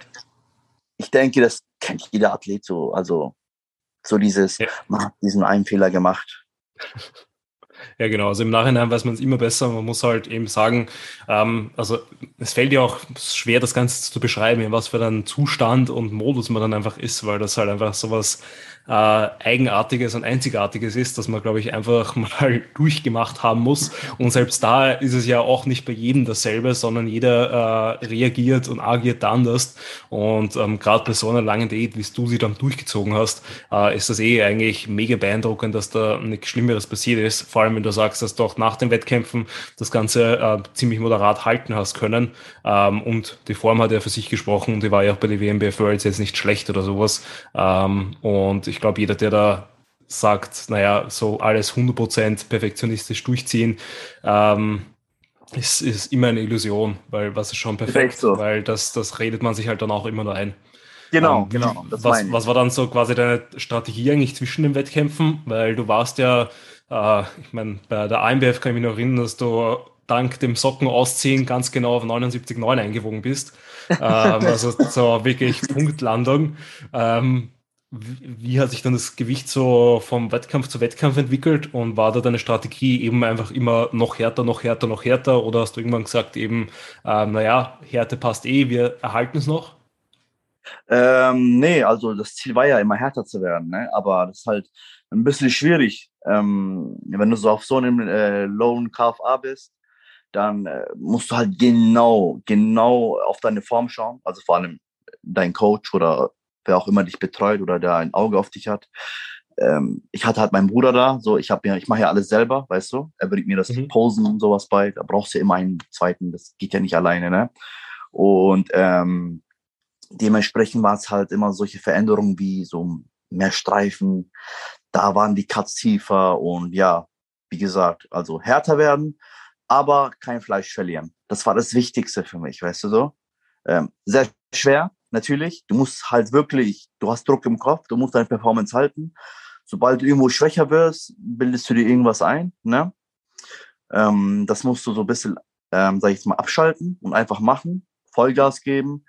ich denke, das kennt jeder Athlet so. Also so dieses, man hat diesen einen Fehler gemacht. Ja, genau. Also im Nachhinein weiß man es immer besser. Man muss halt eben sagen, ähm, also es fällt ja auch schwer, das Ganze zu beschreiben, in was für einen Zustand und Modus man dann einfach ist, weil das halt einfach sowas äh, Eigenartiges und Einzigartiges ist, dass man, glaube ich, einfach mal durchgemacht haben muss. Und selbst da ist es ja auch nicht bei jedem dasselbe, sondern jeder äh, reagiert und agiert anders. Und ähm, gerade bei so einer langen Date, wie du sie dann durchgezogen hast, äh, ist das eh eigentlich mega beeindruckend, dass da nichts Schlimmeres passiert ist. Vor allem, wenn du sagst, dass du auch nach den Wettkämpfen das Ganze äh, ziemlich moderat halten hast können. Ähm, und die Form hat ja für sich gesprochen die war ja auch bei der WMBF Worlds jetzt nicht schlecht oder sowas. Ähm, und ich ich glaube, jeder, der da sagt, naja, so alles 100% perfektionistisch durchziehen, ähm, ist, ist immer eine Illusion, weil was ist schon perfekt, so. weil das, das redet man sich halt dann auch immer nur ein. Genau, ähm, genau. Was, was war dann so quasi deine Strategie eigentlich zwischen den Wettkämpfen? Weil du warst ja, äh, ich meine, bei der AMBF kann ich mich noch erinnern, dass du dank dem Socken ausziehen ganz genau auf 79,9 eingewogen bist. ähm, also so wirklich Punktlandung. Ähm, wie hat sich dann das Gewicht so vom Wettkampf zu Wettkampf entwickelt und war da deine Strategie eben einfach immer noch härter, noch härter, noch härter oder hast du irgendwann gesagt eben, ähm, naja, Härte passt eh, wir erhalten es noch? Ähm, nee, also das Ziel war ja immer härter zu werden, ne? aber das ist halt ein bisschen schwierig. Ähm, wenn du so auf so einem äh, Lone KFA bist, dann äh, musst du halt genau, genau auf deine Form schauen, also vor allem dein Coach oder wer auch immer dich betreut oder der ein Auge auf dich hat. Ähm, ich hatte halt meinen Bruder da, so ich habe ja, ich mache ja alles selber, weißt du. Er bringt mir das mhm. Posen und sowas bei. Da brauchst du ja immer einen zweiten, das geht ja nicht alleine, ne? Und ähm, dementsprechend war es halt immer solche Veränderungen wie so mehr Streifen, da waren die Cuts tiefer und ja, wie gesagt, also härter werden, aber kein Fleisch verlieren. Das war das Wichtigste für mich, weißt du so. Ähm, sehr schwer, natürlich. Du musst halt wirklich, du hast Druck im Kopf, du musst deine Performance halten. Sobald du irgendwo schwächer wirst, bildest du dir irgendwas ein. Ne? Ähm, das musst du so ein bisschen, ähm, sag ich jetzt mal, abschalten und einfach machen, Vollgas geben.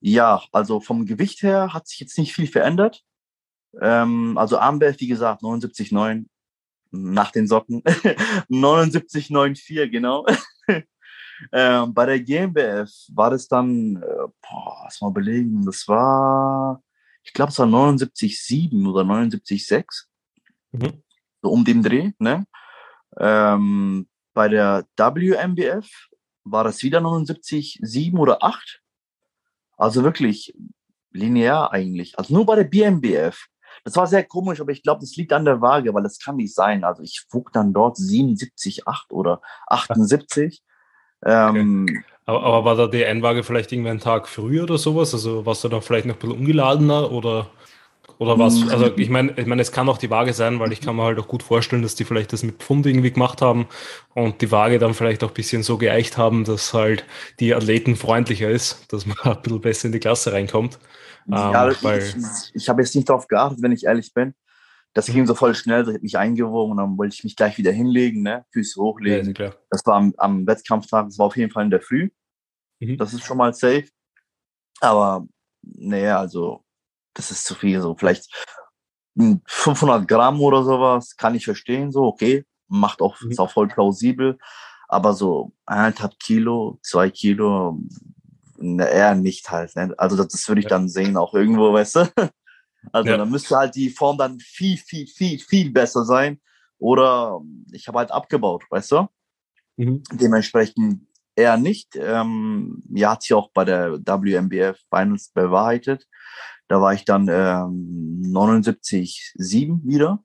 Ja, also vom Gewicht her hat sich jetzt nicht viel verändert. Ähm, also Armband, wie gesagt, 79,9 nach den Socken. 79,94, genau. Ähm, bei der GmbF war das dann, äh, boah, lass mal belegen, das war, ich glaube, es war 79,7 oder 79,6. Mhm. So um den Dreh, ne? Ähm, bei der WMBF war das wieder 79,7 oder 8. Also wirklich linear eigentlich. Also nur bei der BMBF. Das war sehr komisch, aber ich glaube, das liegt an der Waage, weil das kann nicht sein. Also ich wog dann dort 77,8 oder 78. Ähm, okay. aber, aber, war da die Einwaage vielleicht irgendwie einen Tag früher oder sowas? Also warst du da vielleicht noch ein bisschen ungeladener oder, oder was? Mm. Also ich meine, ich meine, es kann auch die Waage sein, weil ich kann mir halt auch gut vorstellen, dass die vielleicht das mit Pfund irgendwie gemacht haben und die Waage dann vielleicht auch ein bisschen so geeicht haben, dass halt die Athleten freundlicher ist, dass man ein bisschen besser in die Klasse reinkommt. Ja, ähm, weil, ich, ich habe jetzt nicht darauf geachtet, wenn ich ehrlich bin. Das ging so voll schnell, ich habe mich eingewogen und dann wollte ich mich gleich wieder hinlegen, ne? Füße hochlegen. Ja, das war am, am Wettkampftag, das war auf jeden Fall in der Früh. Mhm. Das ist schon mal safe. Aber, naja, also, das ist zu viel, so vielleicht 500 Gramm oder sowas, kann ich verstehen, so, okay, macht auch, mhm. ist auch voll plausibel. Aber so eineinhalb Kilo, zwei Kilo, ne, eher nicht halt. Ne? Also das, das würde ich ja. dann sehen, auch irgendwo, weißt du? Also ja. dann müsste halt die Form dann viel, viel, viel, viel besser sein. Oder ich habe halt abgebaut, weißt du? Mhm. Dementsprechend eher nicht. Ähm, ja, hat sich auch bei der WMBF Finals bewahrheitet. Da war ich dann ähm, 79,7 wieder.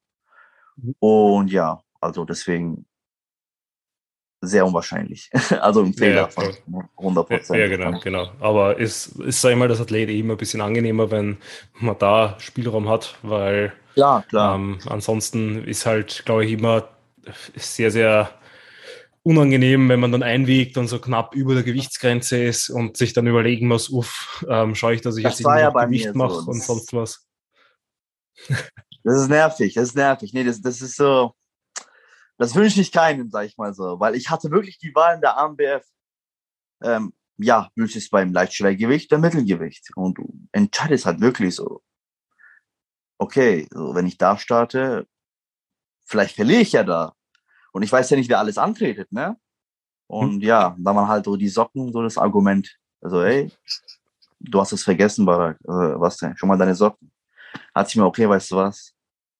Mhm. Und ja, also deswegen sehr unwahrscheinlich. also ein Fehler ja, von 100 Prozent. Ja, genau, genau. Aber ist, ist sag ich mal, das Athlet immer ein bisschen angenehmer, wenn man da Spielraum hat, weil klar, klar. Ähm, ansonsten ist halt, glaube ich, immer sehr, sehr unangenehm, wenn man dann einwiegt und so knapp über der Gewichtsgrenze ist und sich dann überlegen muss, uff, ähm, schaue ich, dass ich das jetzt ja Gewicht mache so. und sonst was. Das ist nervig, das ist nervig. Nee, das, das ist so, das wünsche ich keinem, sag ich mal so, weil ich hatte wirklich die Wahl in der AMBF. Ähm, ja, wünsche es beim Leichtschwergewicht oder Mittelgewicht. Und du entscheidest halt wirklich so, okay, so, wenn ich da starte, vielleicht verliere ich ja da. Und ich weiß ja nicht, wer alles antretet, ne? Und hm. ja, da waren halt so die Socken, so das Argument. Also, ey, du hast es vergessen, Barak. Äh, was denn? Schon mal deine Socken. Hat sich mir, okay, weißt du was?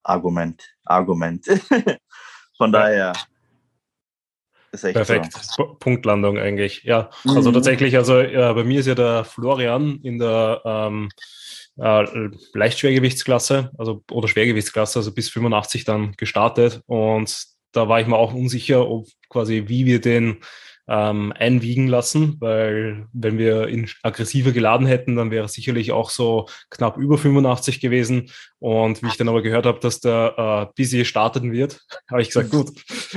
Argument, Argument. Von daher. Ist echt Perfekt. So. Punktlandung eigentlich. Ja, also mhm. tatsächlich, also ja, bei mir ist ja der Florian in der ähm, äh, Leichtschwergewichtsklasse, also oder Schwergewichtsklasse, also bis 85 dann gestartet. Und da war ich mir auch unsicher, ob quasi wie wir den ähm, einwiegen lassen, weil wenn wir ihn aggressiver geladen hätten, dann wäre er sicherlich auch so knapp über 85 gewesen. Und wie ich dann aber gehört habe, dass der äh, Busy starten wird, habe ich gesagt, gut,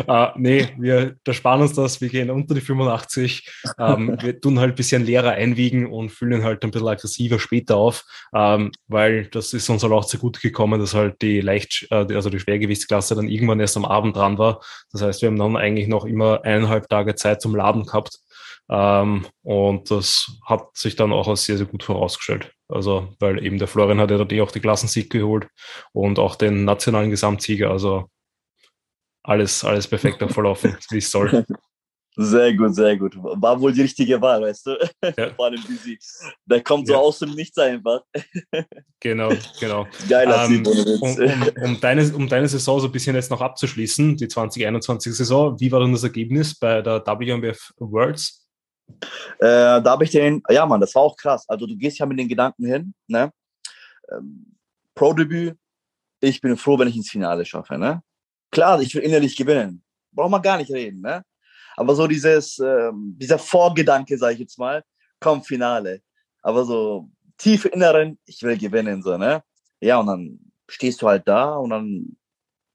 äh, nee, wir da sparen uns das, wir gehen unter die 85, ähm, wir tun halt ein bisschen leerer einwiegen und füllen halt ein bisschen aggressiver später auf, ähm, weil das ist uns halt auch zu gut gekommen, dass halt die leicht, äh, also die Schwergewichtsklasse dann irgendwann erst am Abend dran war. Das heißt, wir haben dann eigentlich noch immer eineinhalb Tage Zeit zum Laden gehabt. Ähm, und das hat sich dann auch als sehr, sehr gut vorausgestellt. Also, weil eben der Florian hat ja dort eh auch die Klassensieg geholt und auch den nationalen Gesamtsieger. Also alles, alles perfekt verlaufen, wie es soll. Sehr gut, sehr gut. War wohl die richtige Wahl, weißt du? Ja. Vor allem Busy. Der kommt so ja. aus dem Nichts einfach. Genau, genau. Geiler ähm, um, um, um, deine, um deine Saison so ein bisschen jetzt noch abzuschließen, die 2021-Saison, wie war denn das Ergebnis bei der WMBF Worlds? Äh, da habe ich den, ja Mann, das war auch krass. Also du gehst ja mit den Gedanken hin, ne? Ähm, Pro-Debüt, ich bin froh, wenn ich ins Finale schaffe, ne? Klar, ich will innerlich gewinnen. Braucht man gar nicht reden, ne? Aber so dieses, ähm, dieser Vorgedanke, sage ich jetzt mal, komm, Finale. Aber so tief inneren, ich will gewinnen, so, ne? Ja, und dann stehst du halt da und dann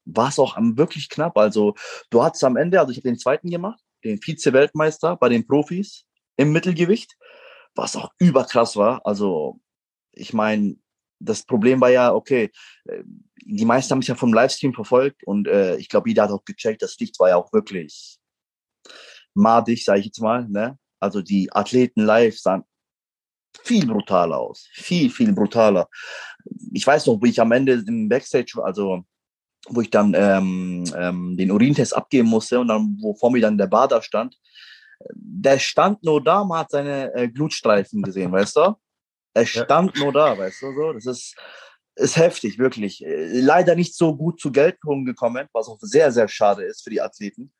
war es auch wirklich knapp. Also du hattest am Ende, also ich habe den zweiten gemacht, den Vize-Weltmeister bei den Profis im Mittelgewicht, was auch überkrass war. Also ich meine, das Problem war ja, okay, äh, die meisten haben es ja vom Livestream verfolgt und äh, ich glaube, jeder hat auch gecheckt, das Licht war ja auch wirklich madig, sage ich jetzt mal. Ne? Also die Athleten live sahen viel brutaler aus. Viel, viel brutaler. Ich weiß noch, wie ich am Ende im Backstage, also wo ich dann ähm, ähm, den Urintest abgeben musste und dann, wo vor mir dann der Bader stand, der stand nur da, man hat seine äh, Glutstreifen gesehen, weißt du? Er stand ja. nur da, weißt du so? Das ist, ist heftig, wirklich. Leider nicht so gut zu Geltung gekommen, was auch sehr, sehr schade ist für die Athleten.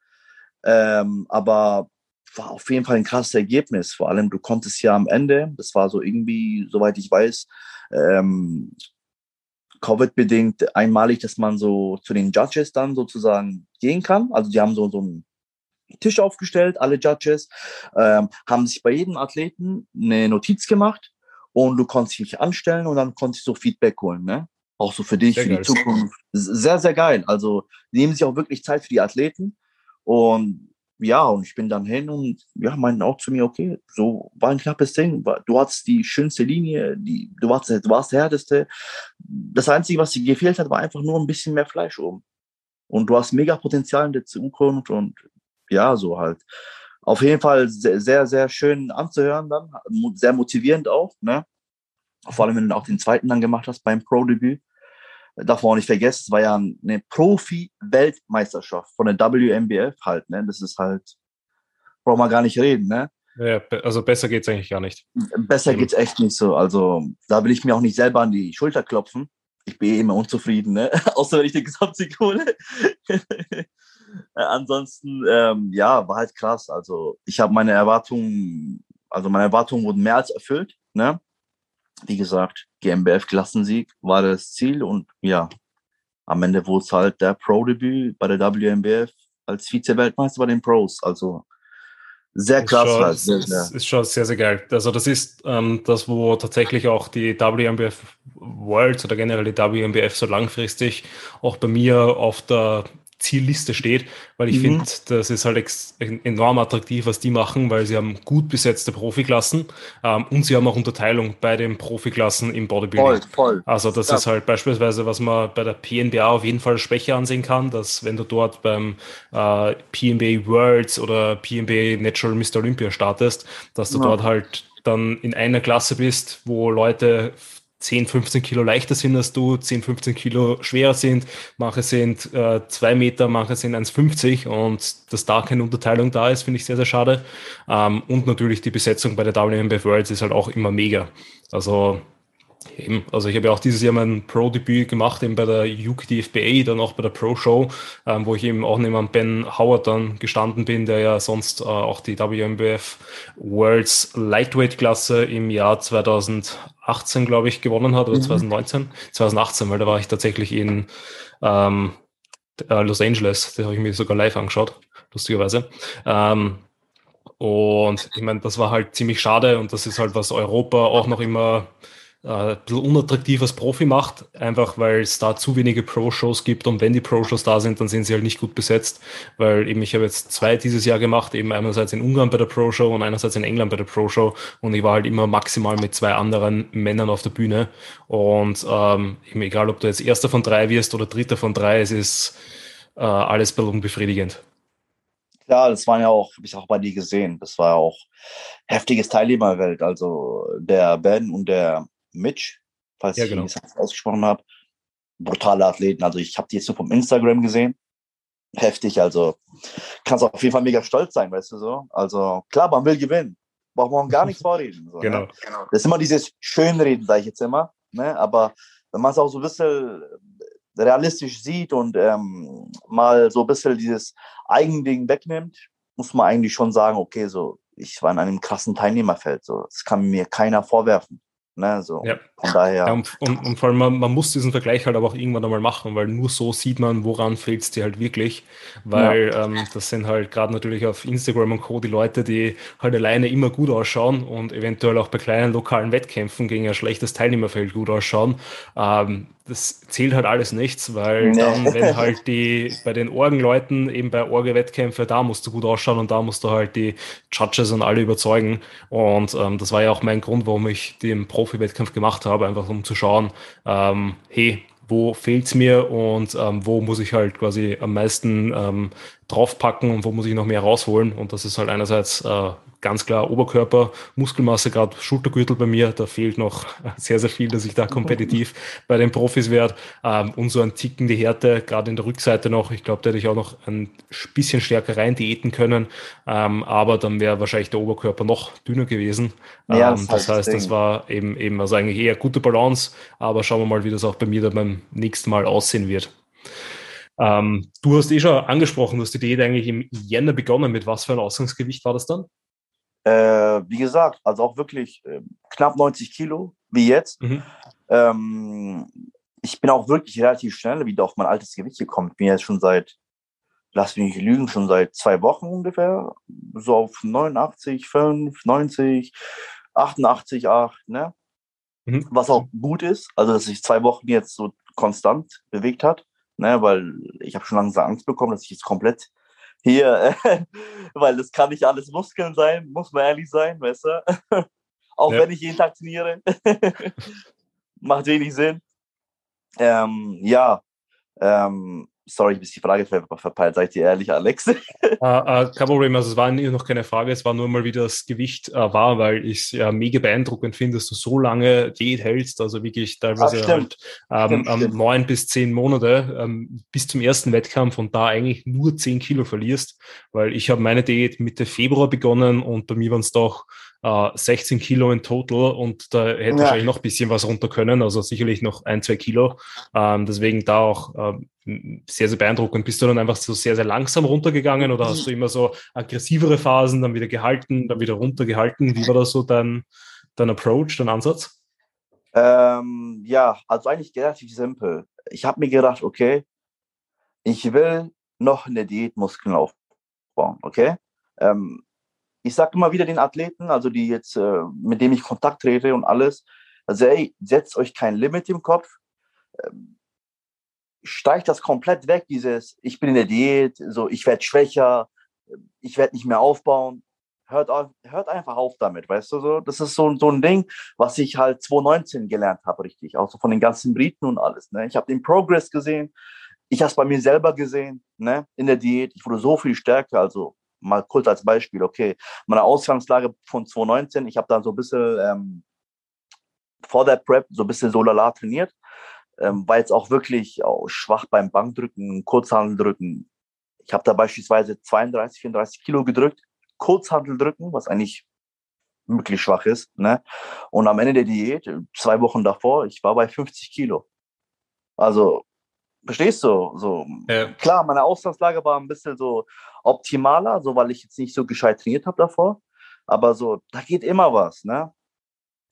Ähm, aber war auf jeden Fall ein krasses Ergebnis. Vor allem, du konntest ja am Ende, das war so irgendwie, soweit ich weiß, ähm, Covid-bedingt einmalig, dass man so zu den Judges dann sozusagen gehen kann. Also die haben so, so einen Tisch aufgestellt, alle Judges, ähm, haben sich bei jedem Athleten eine Notiz gemacht und du konntest dich anstellen und dann konntest du so Feedback holen, ne? Auch so für dich, sehr für geil. die Zukunft. Sehr, sehr geil. Also nehmen sich auch wirklich Zeit für die Athleten. Und ja, und ich bin dann hin und ja, meinten auch zu mir, okay, so war ein knappes Ding. Du hattest die schönste Linie, die, du, warst, du warst der härteste. Das Einzige, was dir gefehlt hat, war einfach nur ein bisschen mehr Fleisch oben. Und du hast mega Potenzial in der Zukunft und ja, so halt. Auf jeden Fall sehr, sehr, sehr schön anzuhören dann, sehr motivierend auch, ne? Vor allem, wenn du auch den zweiten dann gemacht hast beim Pro-Debüt darf man auch nicht vergessen, es war ja eine Profi-Weltmeisterschaft von der WMBF halt, ne? Das ist halt, braucht man gar nicht reden, ne? Ja, also besser geht's eigentlich gar nicht. Besser geht's echt nicht so. Also da will ich mir auch nicht selber an die Schulter klopfen. Ich bin eh immer unzufrieden, ne? Außer wenn ich den Gesamtsieg hole. Ansonsten, ähm, ja, war halt krass. Also ich habe meine Erwartungen, also meine Erwartungen wurden mehr als erfüllt, ne? Wie gesagt, GmbF-Klassensieg war das Ziel und ja, am Ende wurde es halt der Pro-Debüt bei der WMBF als Vize-Weltmeister bei den Pros. Also sehr krass. Ist schon, halt. sehr, sehr. ist schon sehr, sehr geil. Also das ist ähm, das, wo tatsächlich auch die WMBF Worlds oder generell die WMBF so langfristig auch bei mir auf der Zielliste steht, weil ich mhm. finde, das ist halt enorm attraktiv, was die machen, weil sie haben gut besetzte Profiklassen ähm, und sie haben auch Unterteilung bei den Profiklassen im Bodybuilding. Voll, voll. Also das ja. ist halt beispielsweise, was man bei der PNBA auf jeden Fall Schwäche ansehen kann, dass wenn du dort beim äh, PNBA Worlds oder PNBA Natural Mr. Olympia startest, dass du ja. dort halt dann in einer Klasse bist, wo Leute 10, 15 Kilo leichter sind als du, 10, 15 Kilo schwerer sind. Manche sind äh, zwei Meter, manche sind 1,50 und dass da keine Unterteilung da ist, finde ich sehr, sehr schade. Ähm, und natürlich die Besetzung bei der WNBF Worlds ist halt auch immer mega. Also Eben, also ich habe ja auch dieses Jahr mein Pro-Debüt gemacht, eben bei der UKDFBA, dann auch bei der Pro-Show, ähm, wo ich eben auch neben Ben Howard dann gestanden bin, der ja sonst äh, auch die WMBF Worlds Lightweight-Klasse im Jahr 2018, glaube ich, gewonnen hat, oder mhm. 2019, 2018, weil da war ich tatsächlich in ähm, äh, Los Angeles, da habe ich mir sogar live angeschaut, lustigerweise. Ähm, und ich meine, das war halt ziemlich schade und das ist halt, was Europa auch noch immer äh, ein bisschen unattraktiv als Profi macht, einfach weil es da zu wenige Pro-Shows gibt und wenn die Pro-Shows da sind, dann sind sie halt nicht gut besetzt, weil eben ich habe jetzt zwei dieses Jahr gemacht, eben einerseits in Ungarn bei der Pro-Show und einerseits in England bei der Pro-Show und ich war halt immer maximal mit zwei anderen Männern auf der Bühne und ähm, eben egal, ob du jetzt erster von drei wirst oder dritter von drei, es ist äh, alles ein bisschen unbefriedigend. Ja, das waren ja auch, habe ich auch bei dir gesehen, das war ja auch heftiges Teilnehmerwelt. Also der Ben und der Mitch, falls ja, genau. ich es ausgesprochen habe. Brutale Athleten. Also ich habe die jetzt nur vom Instagram gesehen. Heftig, also kannst auf jeden Fall mega stolz sein, weißt du so. Also klar, man will gewinnen. Braucht man gar nichts vorreden. So, genau. Ne? Das ist immer dieses Schönreden, sage ich jetzt immer. Ne? Aber wenn man es auch so ein bisschen realistisch sieht und ähm, mal so ein bisschen dieses Eigending wegnimmt, muss man eigentlich schon sagen, okay, so ich war in einem krassen Teilnehmerfeld. So, das kann mir keiner vorwerfen. Ne, so. Ja. Von daher. Ja, und, und, und, vor allem, man, man, muss diesen Vergleich halt aber auch irgendwann einmal machen, weil nur so sieht man, woran fehlt es dir halt wirklich. Weil ja. ähm, das sind halt gerade natürlich auf Instagram und Co. die Leute, die halt alleine immer gut ausschauen und eventuell auch bei kleinen lokalen Wettkämpfen gegen ein schlechtes Teilnehmerfeld gut ausschauen. Ähm, das zählt halt alles nichts, weil nee. dann, wenn halt die bei den Orgenleuten eben bei Orge-Wettkämpfe, da musst du gut ausschauen und da musst du halt die Judges und alle überzeugen. Und ähm, das war ja auch mein Grund, warum ich den Profi-Wettkampf gemacht habe, einfach um zu schauen, ähm, hey, wo fehlt's mir und ähm, wo muss ich halt quasi am meisten ähm, draufpacken und wo muss ich noch mehr rausholen. Und das ist halt einerseits äh, ganz klar Oberkörper, Muskelmasse, gerade Schultergürtel bei mir, da fehlt noch sehr, sehr viel, dass ich da kompetitiv bei den Profis werde. Ähm, und so ein Ticken die Härte, gerade in der Rückseite noch. Ich glaube, da hätte ich auch noch ein bisschen stärker rein diäten können. Ähm, aber dann wäre wahrscheinlich der Oberkörper noch dünner gewesen. Ja, das, ähm, das heißt, das war eben, eben also eigentlich eher gute Balance. Aber schauen wir mal, wie das auch bei mir dann beim nächsten Mal aussehen wird. Ähm, du hast eh schon angesprochen, dass die Diät eigentlich im Jänner begonnen. Mit was für ein Ausgangsgewicht war das dann? Äh, wie gesagt, also auch wirklich äh, knapp 90 Kilo, wie jetzt. Mhm. Ähm, ich bin auch wirklich relativ schnell wieder auf mein altes Gewicht gekommen. Ich bin jetzt schon seit, lass mich nicht lügen, schon seit zwei Wochen ungefähr, so auf 89, 5, 90, 88, 8, ne? Mhm. Was auch gut ist, also dass sich zwei Wochen jetzt so konstant bewegt hat ne, weil ich habe schon langsam Angst bekommen, dass ich jetzt komplett hier, weil das kann nicht alles Muskeln sein, muss man ehrlich sein, weißt du? Auch ja. wenn ich jeden Tag trainiere. Macht wenig Sinn. Ähm, ja, ähm, sorry, ich habe die Frage ver verpeilt, sag ich dir ehrlich, Alex. uh, uh, kein Problem, also es war noch keine Frage, es war nur mal, wie das Gewicht uh, war, weil ich es ja mega beeindruckend finde, dass du so lange Diät hältst, also wirklich teilweise ah, halt, ähm, stimmt, um, neun bis zehn Monate ähm, bis zum ersten Wettkampf und da eigentlich nur zehn Kilo verlierst, weil ich habe meine Diät Mitte Februar begonnen und bei mir waren es doch 16 Kilo in total und da hätte ja. wahrscheinlich noch ein bisschen was runter können, also sicherlich noch ein, zwei Kilo. Ähm, deswegen da auch ähm, sehr, sehr beeindruckend. Bist du dann einfach so sehr, sehr langsam runtergegangen oder hast du immer so aggressivere Phasen, dann wieder gehalten, dann wieder runtergehalten? Wie war das so dein, dein Approach, dein Ansatz? Ähm, ja, also eigentlich relativ simpel. Ich habe mir gedacht, okay, ich will noch eine Diätmuskeln aufbauen, okay? Ähm, ich sage immer wieder den Athleten, also die jetzt, äh, mit dem ich Kontakt trete und alles, also ey, setzt euch kein Limit im Kopf. Ähm, steigt das komplett weg, dieses, ich bin in der Diät, so, ich werde schwächer, ich werde nicht mehr aufbauen. Hört, hört einfach auf damit, weißt du so? Das ist so, so ein Ding, was ich halt 2019 gelernt habe, richtig. Auch so von den ganzen Briten und alles. Ne? Ich habe den Progress gesehen. Ich habe es bei mir selber gesehen, ne? in der Diät. Ich wurde so viel stärker. Also mal kurz als Beispiel, okay. Meine Ausgangslage von 2019, ich habe da so ein bisschen ähm, vor der Prep so ein bisschen so lala trainiert ähm, war jetzt auch wirklich auch schwach beim Bankdrücken, Kurzhandeldrücken. Ich habe da beispielsweise 32, 34 Kilo gedrückt, Kurzhandeldrücken, was eigentlich wirklich schwach ist. Ne? Und am Ende der Diät, zwei Wochen davor, ich war bei 50 Kilo. Also, verstehst du? So, ja. Klar, meine Ausgangslage war ein bisschen so optimaler, so weil ich jetzt nicht so gescheit trainiert habe davor. Aber so, da geht immer was, ne?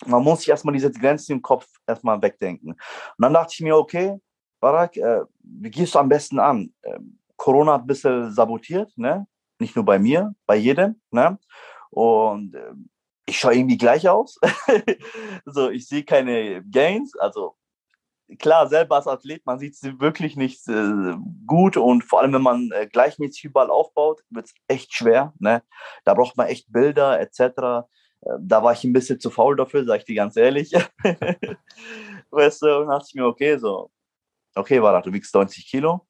Man muss sich erstmal diese Grenzen im Kopf erstmal wegdenken. Und dann dachte ich mir, okay, Barak, äh, wie gehst du am besten an? Äh, Corona hat ein bisschen sabotiert, ne? Nicht nur bei mir, bei jedem, ne? Und äh, ich schaue irgendwie gleich aus. so, ich sehe keine Gains. Also klar, selber als Athlet, man sieht sie wirklich nicht äh, gut und vor allem, wenn man äh, gleichmäßig überall aufbaut, wird es echt schwer. Ne? Da braucht man echt Bilder etc. Ähm, da war ich ein bisschen zu faul dafür, sag ich dir ganz ehrlich. weißt du, und dachte ich mir, okay, so, okay, war du wiegst 90 Kilo.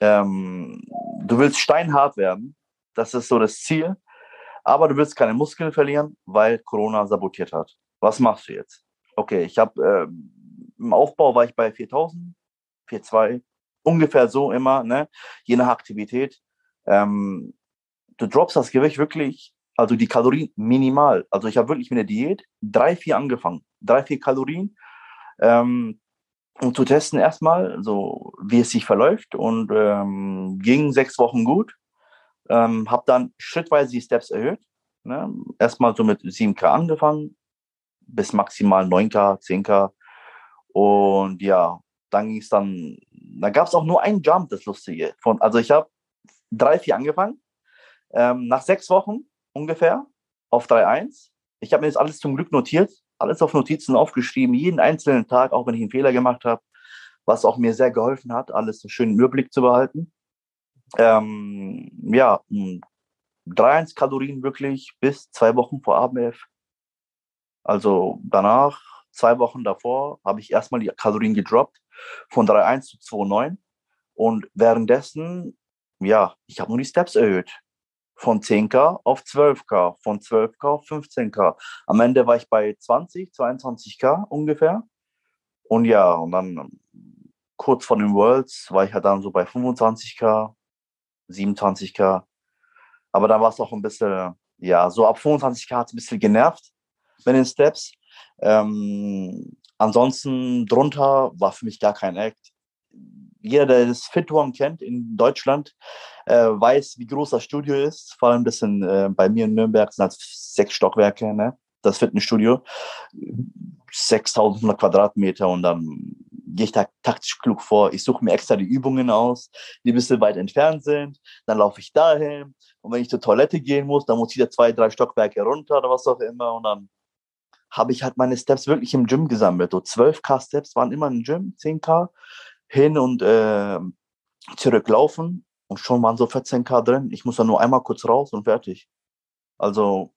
Ähm, du willst steinhart werden, das ist so das Ziel, aber du willst keine Muskeln verlieren, weil Corona sabotiert hat. Was machst du jetzt? Okay, ich habe äh, im Aufbau war ich bei 4000, 4,2, ungefähr so immer, ne? je nach Aktivität. Ähm, du droppst das Gewicht wirklich also die Kalorien minimal. Also ich habe wirklich mit der Diät drei, vier angefangen. Drei, vier Kalorien. Ähm, um zu testen erstmal, so wie es sich verläuft. Und ähm, ging sechs Wochen gut. Ähm, habe dann schrittweise die Steps erhöht. Ne? Erstmal so mit 7K angefangen, bis maximal 9K, 10K. Und ja, dann ging es dann, da gab es auch nur einen Jump, das Lustige. Von, also ich habe drei, vier angefangen. Ähm, nach sechs Wochen ungefähr auf 3.1. Ich habe mir das alles zum Glück notiert, alles auf Notizen aufgeschrieben, jeden einzelnen Tag, auch wenn ich einen Fehler gemacht habe, was auch mir sehr geholfen hat, alles einen schönen Überblick zu behalten. Ähm, ja, 3.1 Kalorien wirklich bis zwei Wochen vor ABF. Also danach, zwei Wochen davor, habe ich erstmal die Kalorien gedroppt von 3.1 zu 2.9. Und währenddessen, ja, ich habe nur die Steps erhöht von 10k auf 12k, von 12k auf 15k. Am Ende war ich bei 20, 22k ungefähr. Und ja, und dann kurz vor den Worlds war ich halt dann so bei 25k, 27k. Aber dann war es auch ein bisschen, ja, so ab 25k hat es ein bisschen genervt mit den Steps. Ähm, ansonsten drunter war für mich gar kein Act jeder, der das Fit One kennt in Deutschland, äh, weiß, wie groß das Studio ist. Vor allem das sind äh, bei mir in Nürnberg sind das sechs Stockwerke, ne? das Fitnessstudio. 6100 Quadratmeter und dann gehe ich da taktisch klug vor. Ich suche mir extra die Übungen aus, die ein bisschen weit entfernt sind. Dann laufe ich dahin. Und wenn ich zur Toilette gehen muss, dann muss ich da zwei, drei Stockwerke runter oder was auch immer. Und dann habe ich halt meine Steps wirklich im Gym gesammelt. So 12k Steps waren immer im Gym, 10k hin und äh, zurücklaufen. und schon waren so 14k drin. Ich muss dann nur einmal kurz raus und fertig. Also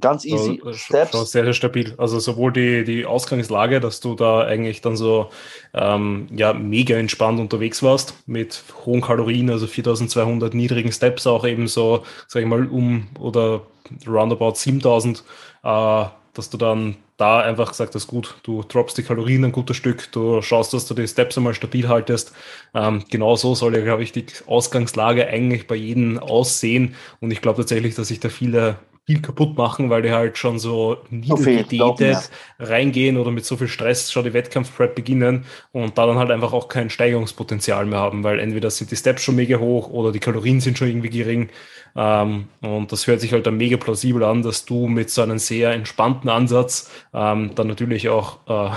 Ganz easy. So, Steps. Sehr, sehr stabil. Also sowohl die, die Ausgangslage, dass du da eigentlich dann so ähm, ja, mega entspannt unterwegs warst mit hohen Kalorien, also 4200 niedrigen Steps, auch eben so, sag ich mal, um oder roundabout 7000, äh, dass du dann da einfach gesagt hast, gut, du droppst die Kalorien ein gutes Stück, du schaust, dass du die Steps einmal stabil haltest. Ähm, genau so soll ja, glaube ich, die Ausgangslage eigentlich bei jedem aussehen. Und ich glaube tatsächlich, dass sich da viele viel kaputt machen, weil die halt schon so niedergedatet reingehen oder mit so viel Stress schon die Wettkampfprep beginnen und da dann halt einfach auch kein Steigerungspotenzial mehr haben, weil entweder sind die Steps schon mega hoch oder die Kalorien sind schon irgendwie gering. Ähm, und das hört sich halt dann mega plausibel an, dass du mit so einem sehr entspannten Ansatz ähm, dann natürlich auch, äh,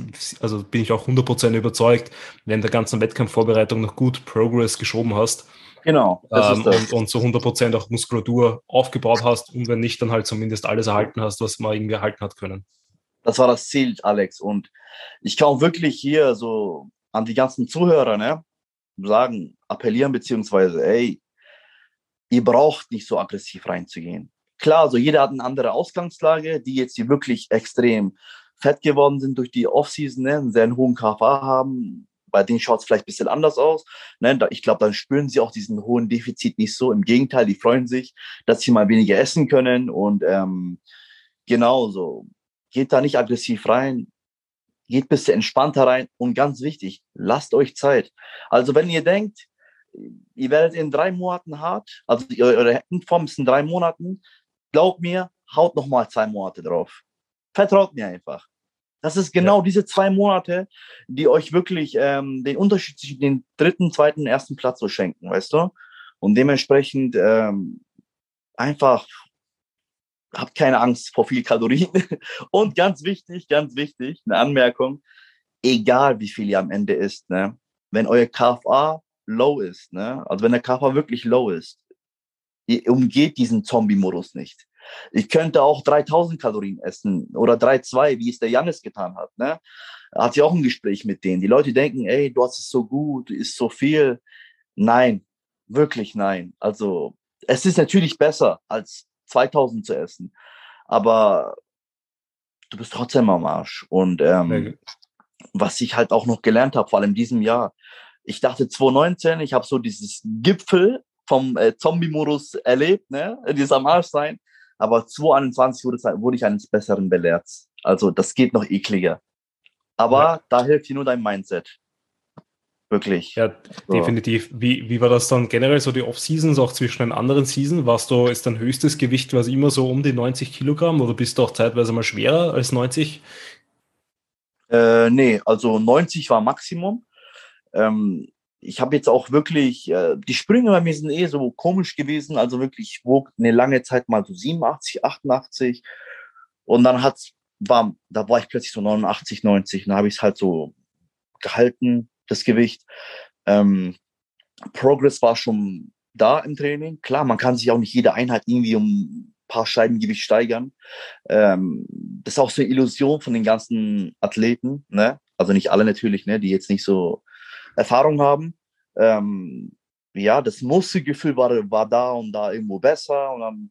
also bin ich auch 100% überzeugt, wenn der ganzen Wettkampfvorbereitung noch gut Progress geschoben hast, Genau. Ähm, und, und zu 100% auch Muskulatur aufgebaut hast und wenn nicht, dann halt zumindest alles erhalten hast, was man irgendwie erhalten hat können. Das war das Ziel, Alex. Und ich kann auch wirklich hier so an die ganzen Zuhörer ne, sagen, appellieren, beziehungsweise, ey, ihr braucht nicht so aggressiv reinzugehen. Klar, so jeder hat eine andere Ausgangslage, die jetzt hier wirklich extrem fett geworden sind durch die Offseason, ne, einen sehr hohen KFA haben, bei denen schaut es vielleicht ein bisschen anders aus. Ne? Ich glaube, dann spüren sie auch diesen hohen Defizit nicht so. Im Gegenteil, die freuen sich, dass sie mal weniger essen können. Und ähm, genauso. Geht da nicht aggressiv rein. Geht bisschen entspannter rein. Und ganz wichtig, lasst euch Zeit. Also wenn ihr denkt, ihr werdet in drei Monaten hart, also eure Form ist in drei Monaten, glaubt mir, haut noch mal zwei Monate drauf. Vertraut mir einfach. Das ist genau ja. diese zwei Monate, die euch wirklich ähm, den Unterschied zwischen den dritten, zweiten, ersten Platz so schenken, weißt du? Und dementsprechend ähm, einfach habt keine Angst vor viel Kalorien. Und ganz wichtig, ganz wichtig, eine Anmerkung, egal wie viel ihr am Ende isst, ne? wenn euer KFA low ist, ne? also wenn der KFA wirklich low ist, ihr umgeht diesen Zombie-Modus nicht. Ich könnte auch 3000 Kalorien essen oder 3,2, wie es der Janis getan hat. Ne? Hat ja auch ein Gespräch mit denen. Die Leute denken, ey, du hast es so gut, du isst so viel. Nein, wirklich nein. Also es ist natürlich besser, als 2000 zu essen. Aber du bist trotzdem am Arsch. Und ähm, was ich halt auch noch gelernt habe, vor allem in diesem Jahr, ich dachte 2019, ich habe so dieses Gipfel vom äh, Zombie-Modus erlebt, ne? Dieses am Arsch sein. Aber 2021 wurde, wurde ich eines Besseren belehrt. Also das geht noch ekliger. Aber ja. da hilft dir nur dein Mindset. Wirklich. Ja, so. definitiv. Wie, wie war das dann generell so die Off-Seasons, auch zwischen den anderen Seasons? Warst du, ist dein höchstes Gewicht was immer so um die 90 Kilogramm oder bist du auch zeitweise mal schwerer als 90? Äh, nee, also 90 war Maximum. Ähm, ich habe jetzt auch wirklich, äh, die Sprünge bei mir sind eh so komisch gewesen. Also wirklich, ich wog eine lange Zeit mal so 87, 88. Und dann hat's, war, da war ich plötzlich so 89, 90. Und dann habe ich es halt so gehalten, das Gewicht. Ähm, Progress war schon da im Training. Klar, man kann sich auch nicht jede Einheit irgendwie um ein paar Scheibengewicht steigern. Ähm, das ist auch so eine Illusion von den ganzen Athleten, ne? Also nicht alle natürlich, ne, die jetzt nicht so Erfahrung haben. Ähm, ja, das Muskelgefühl war, war da und da irgendwo besser und dann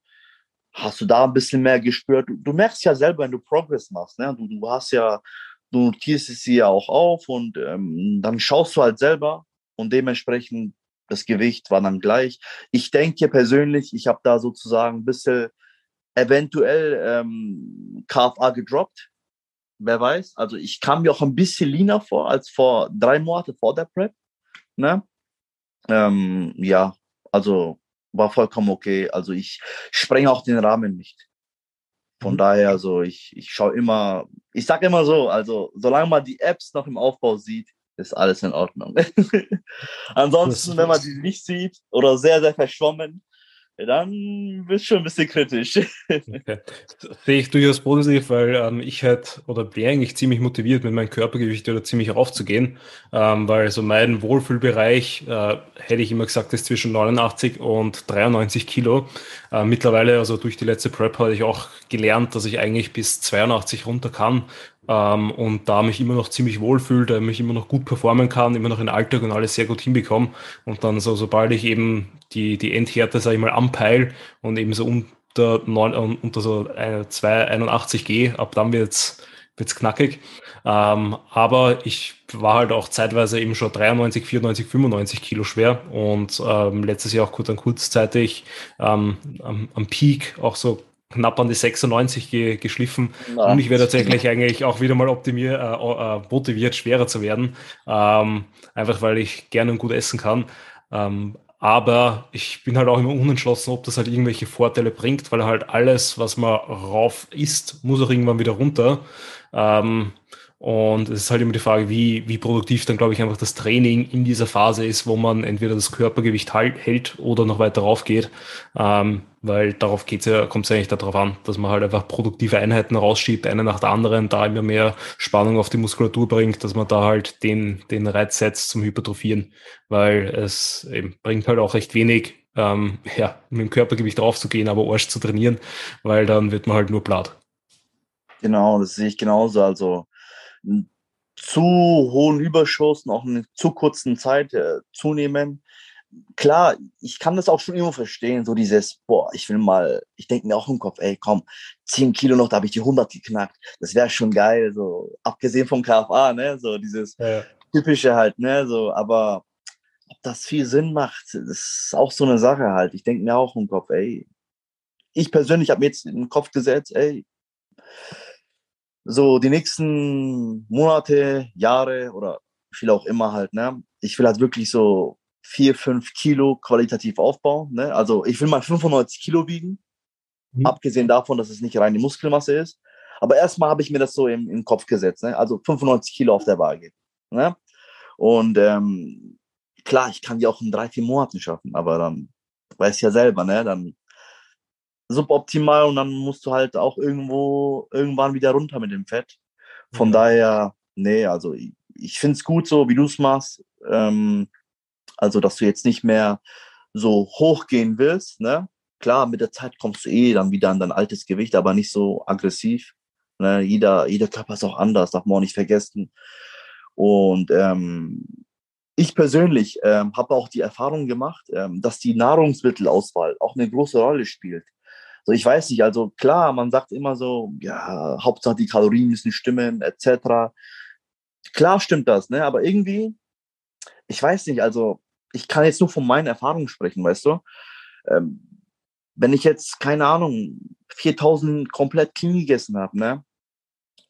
hast du da ein bisschen mehr gespürt. Du, du merkst ja selber, wenn du Progress machst, ne? du, du hast ja, du notierst es ja auch auf und ähm, dann schaust du halt selber und dementsprechend das Gewicht war dann gleich. Ich denke persönlich, ich habe da sozusagen ein bisschen eventuell ähm, KFA gedroppt, wer weiß. Also ich kam mir auch ein bisschen leaner vor als vor drei Monate vor der Prep. Ne? Ähm, ja, also war vollkommen okay. Also ich sprenge auch den Rahmen nicht. Von mhm. daher, also ich, ich schaue immer, ich sag immer so, also solange man die Apps noch im Aufbau sieht, ist alles in Ordnung. Ansonsten, wenn man die nicht sieht oder sehr, sehr verschwommen, dann wird schon ein bisschen kritisch. Okay. Sehe ich durchaus positiv, weil ähm, ich halt oder wäre eigentlich ziemlich motiviert, mit meinem Körpergewicht oder ziemlich raufzugehen, ähm, weil so mein Wohlfühlbereich, äh, hätte ich immer gesagt, ist zwischen 89 und 93 Kilo. Äh, mittlerweile, also durch die letzte Prep, habe ich auch gelernt, dass ich eigentlich bis 82 runter kann ähm, und da mich immer noch ziemlich wohlfühle, da mich immer noch gut performen kann, immer noch in Alltag und alles sehr gut hinbekomme. Und dann so, sobald ich eben die, die Endhärte, sage ich mal, anpeil und eben so unter, 9, unter so 281G, ab dann wird's wird's knackig. Ähm, aber ich war halt auch zeitweise eben schon 93, 94, 95 Kilo schwer und ähm, letztes Jahr auch kurz, dann kurzzeitig ähm, am, am Peak auch so knapp an die 96 ge geschliffen. Na, und ich werde tatsächlich eigentlich auch wieder mal optimiert, äh, äh, motiviert, schwerer zu werden. Ähm, einfach weil ich gerne und gut essen kann. Ähm, aber ich bin halt auch immer unentschlossen, ob das halt irgendwelche Vorteile bringt, weil halt alles, was man rauf isst, muss auch irgendwann wieder runter. Ähm, und es ist halt immer die Frage, wie, wie produktiv dann, glaube ich, einfach das Training in dieser Phase ist, wo man entweder das Körpergewicht halt, hält oder noch weiter rauf geht. Ähm, weil darauf geht's ja, kommt es ja eigentlich darauf an, dass man halt einfach produktive Einheiten rausschiebt, eine nach der anderen, da immer mehr Spannung auf die Muskulatur bringt, dass man da halt den, den Reiz setzt zum Hypertrophieren, weil es eben bringt halt auch recht wenig, ähm, ja, mit dem Körpergewicht raufzugehen, aber Arsch zu trainieren, weil dann wird man halt nur blatt. Genau, das sehe ich genauso. Also zu hohen Überschuss und auch in zu kurzen Zeit äh, zunehmen. Klar, ich kann das auch schon immer verstehen, so dieses, boah, ich will mal, ich denke mir auch im Kopf, ey, komm, 10 Kilo noch, da habe ich die 100 geknackt. Das wäre schon geil, so, abgesehen vom KFA, ne, so dieses ja. typische halt, ne, so, aber ob das viel Sinn macht, das ist auch so eine Sache halt. Ich denke mir auch im Kopf, ey, ich persönlich habe mir jetzt in den Kopf gesetzt, ey, so die nächsten Monate, Jahre oder viel auch immer halt, ne? Ich will halt wirklich so vier, fünf Kilo qualitativ aufbauen, ne? Also ich will mal 95 Kilo wiegen, mhm. abgesehen davon, dass es nicht reine Muskelmasse ist. Aber erstmal habe ich mir das so im, im Kopf gesetzt, ne? Also 95 Kilo auf der Waage, ne? Und ähm, klar, ich kann die auch in drei, vier Monaten schaffen, aber dann weiß ja selber, ne? Dann suboptimal und dann musst du halt auch irgendwo irgendwann wieder runter mit dem Fett. Von ja. daher, nee, also ich, ich finde es gut so, wie du es machst. Ähm, also, dass du jetzt nicht mehr so hoch gehen willst, ne? Klar, mit der Zeit kommst du eh dann wieder an dein altes Gewicht, aber nicht so aggressiv. Ne? Jeder, jeder Körper ist auch anders, darf man auch nicht vergessen. Und ähm, ich persönlich ähm, habe auch die Erfahrung gemacht, ähm, dass die Nahrungsmittelauswahl auch eine große Rolle spielt. So, ich weiß nicht, also klar, man sagt immer so, ja, Hauptsache die Kalorien müssen stimmen, etc. Klar stimmt das, ne? Aber irgendwie, ich weiß nicht, also ich kann jetzt nur von meinen Erfahrungen sprechen, weißt du? Ähm, wenn ich jetzt, keine Ahnung, 4000 komplett clean gegessen habe, ne?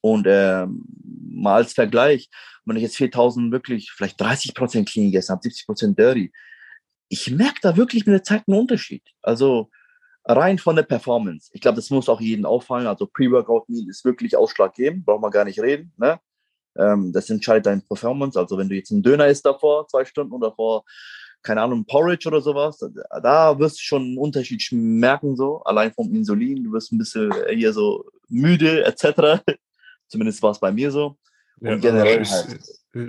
Und ähm, mal als Vergleich, wenn ich jetzt 4000 wirklich vielleicht 30 Prozent clean gegessen habe, 70 Prozent dirty, ich merke da wirklich mit der Zeit einen Unterschied. Also rein von der Performance. Ich glaube, das muss auch jedem auffallen. Also Pre-Workout-Meal ist wirklich ausschlaggebend, braucht man gar nicht reden. Ne? Ähm, das entscheidet deine Performance. Also wenn du jetzt einen Döner isst davor, zwei Stunden oder vor, keine Ahnung, Porridge oder sowas, da wirst du schon einen Unterschied merken, so, allein vom Insulin. Du wirst ein bisschen hier so müde, etc. Zumindest war es bei mir so. Und ja, generell ist, halt.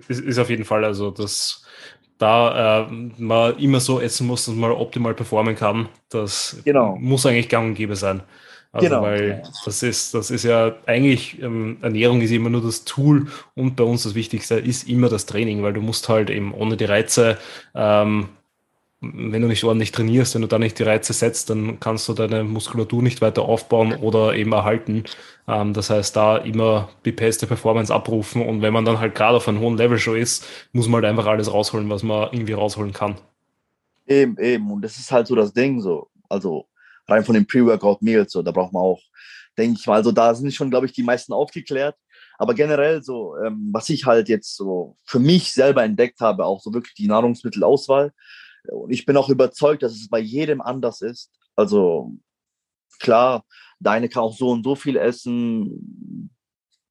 Ist, ist auf jeden Fall, also das da äh, man immer so essen muss, dass man optimal performen kann, das genau. muss eigentlich gang und gäbe sein. Also genau. weil das ist, das ist ja eigentlich, ähm, Ernährung ist immer nur das Tool und bei uns das Wichtigste ist immer das Training, weil du musst halt eben ohne die Reize ähm, wenn du nicht ordentlich trainierst, wenn du da nicht die Reize setzt, dann kannst du deine Muskulatur nicht weiter aufbauen oder eben erhalten. Ähm, das heißt, da immer die beste Performance abrufen und wenn man dann halt gerade auf einem hohen Level schon ist, muss man halt einfach alles rausholen, was man irgendwie rausholen kann. Eben, eben. Und das ist halt so das Ding so. Also rein von den Pre-Workout-Meals, so, da braucht man auch, denke ich mal, also da sind schon, glaube ich, die meisten aufgeklärt. Aber generell so, ähm, was ich halt jetzt so für mich selber entdeckt habe, auch so wirklich die Nahrungsmittelauswahl, und ich bin auch überzeugt, dass es bei jedem anders ist. Also klar, deine kann auch so und so viel essen.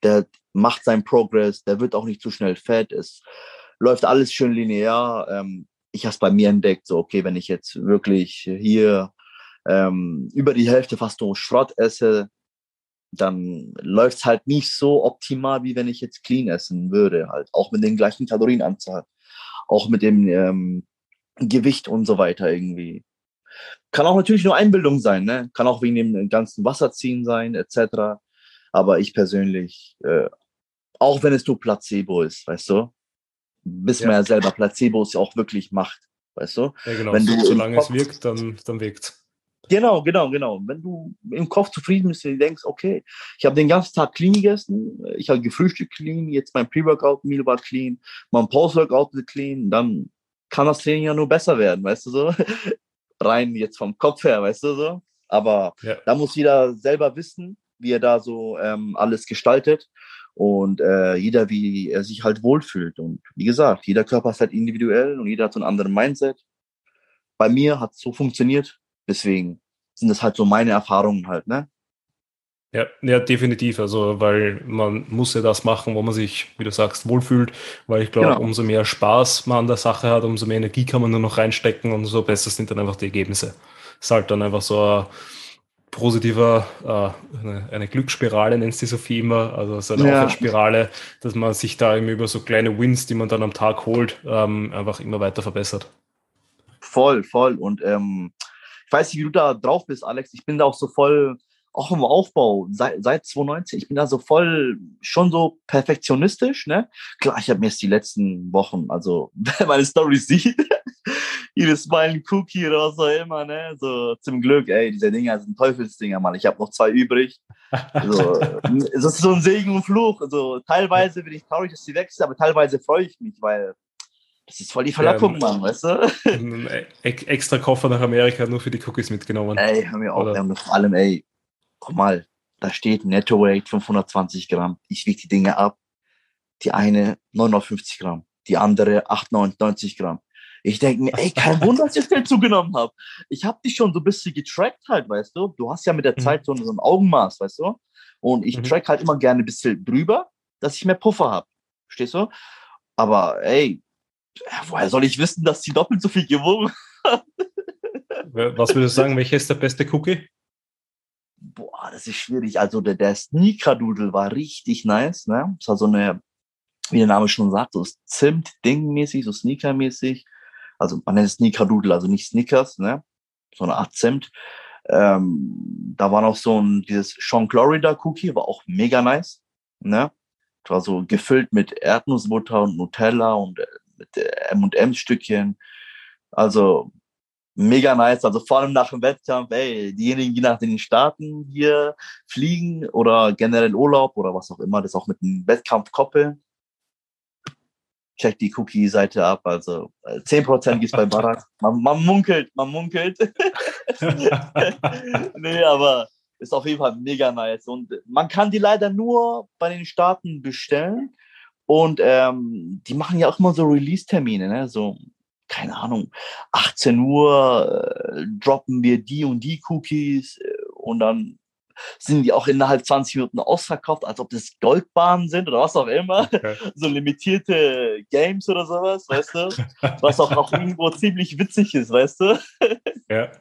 Der macht seinen Progress, der wird auch nicht zu schnell fett. Es läuft alles schön linear. Ähm, ich habe es bei mir entdeckt, so okay, wenn ich jetzt wirklich hier ähm, über die Hälfte fast nur Schrott esse, dann läuft es halt nicht so optimal, wie wenn ich jetzt clean essen würde, halt auch mit den gleichen Kalorienanzahl, auch mit dem ähm, Gewicht und so weiter irgendwie. Kann auch natürlich nur Einbildung sein, ne? Kann auch wegen dem ganzen Wasserziehen sein, etc. Aber ich persönlich äh, Auch wenn es nur Placebo ist, weißt du? Wissen ja. wir ja selber, Placebo ist ja auch wirklich Macht, weißt du? Ja, genau. Wenn du Solange Kopf, es wirkt, dann, dann wirkt Genau, genau, genau. Wenn du im Kopf zufrieden bist und denkst, okay, ich habe den ganzen Tag clean gegessen, ich habe gefrühstückt clean, jetzt mein Pre-Workout-Meal war clean, mein Post-Workout clean, dann kann das Training ja nur besser werden, weißt du so? Rein jetzt vom Kopf her, weißt du so? Aber ja. da muss jeder selber wissen, wie er da so ähm, alles gestaltet und äh, jeder, wie er sich halt wohlfühlt. Und wie gesagt, jeder Körper ist halt individuell und jeder hat so einen anderen Mindset. Bei mir hat es so funktioniert, deswegen sind das halt so meine Erfahrungen halt, ne? Ja, ja, definitiv. Also, weil man muss ja das machen, wo man sich, wie du sagst, wohlfühlt. Weil ich glaube, genau. umso mehr Spaß man an der Sache hat, umso mehr Energie kann man nur noch reinstecken und umso besser sind dann einfach die Ergebnisse. Es ist halt dann einfach so ein positiver, äh, eine, eine Glücksspirale nennt sie Sophie immer, also so eine ja. Aufwärtsspirale, dass man sich da eben über so kleine Wins, die man dann am Tag holt, ähm, einfach immer weiter verbessert. Voll, voll. Und ähm, weiß nicht, wie du da drauf bist, Alex. Ich bin da auch so voll, auch im Aufbau, seit, seit 2019, ich bin da so voll schon so perfektionistisch, ne? Klar, ich habe mir jetzt die letzten Wochen, also wer meine Stories sieht, jedes Mal ein Cookie oder was auch immer, ne? So zum Glück, ey, diese Dinger sind Teufelsdinger, Mann. Ich habe noch zwei übrig. Also, es ist so ein Segen und Fluch. Also teilweise bin ich traurig, dass sie weg sind, aber teilweise freue ich mich, weil das ist voll die Verlockung, ja, Mann, weißt du? Ein extra Koffer nach Amerika nur für die Cookies mitgenommen. Ey, haben wir auch. Wir haben vor allem, ey, guck mal, da steht Netto Weight 520 Gramm. Ich wiege die Dinge ab. Die eine 59 Gramm, die andere 98 Gramm. Ich denke mir, ey, kein Wunder, dass ich viel zugenommen habe. Ich habe dich schon so ein bisschen getrackt halt, weißt du? Du hast ja mit der mhm. Zeit so, so ein Augenmaß, weißt du? Und ich mhm. track halt immer gerne ein bisschen drüber, dass ich mehr Puffer habe. Verstehst du? Aber ey, woher soll ich wissen, dass sie doppelt so viel gewogen hat? Was würdest du sagen, welcher ist der beste Cookie? Boah, das ist schwierig. Also der, der Sneaker-Doodle war richtig nice, ne? Das war so eine, wie der Name schon sagt, so Zimt-Ding-mäßig, so Sneaker-mäßig. Also man nennt es Sneaker-Doodle, also nicht Snickers, ne? So eine Art Zimt. Ähm, da war noch so ein, dieses Sean Florida Cookie, war auch mega nice, ne? Das war so gefüllt mit Erdnussbutter und Nutella und äh, M&M-Stückchen. Also mega nice. Also vor allem nach dem Wettkampf, ey, diejenigen, die nach den Staaten hier fliegen oder generell Urlaub oder was auch immer, das auch mit einem Wettkampf koppeln. Check die Cookie-Seite ab. Also 10% gibt es bei Barack. Man, man munkelt, man munkelt. nee, aber ist auf jeden Fall mega nice. Und man kann die leider nur bei den Staaten bestellen. Und ähm, die machen ja auch immer so Release-Termine, ne? So, keine Ahnung, 18 Uhr äh, droppen wir die und die Cookies äh, und dann sind die auch innerhalb 20 Minuten ausverkauft, als ob das Goldbahnen sind oder was auch immer. Okay. So limitierte Games oder sowas, weißt du? Was auch noch irgendwo ziemlich witzig ist, weißt du? Ja.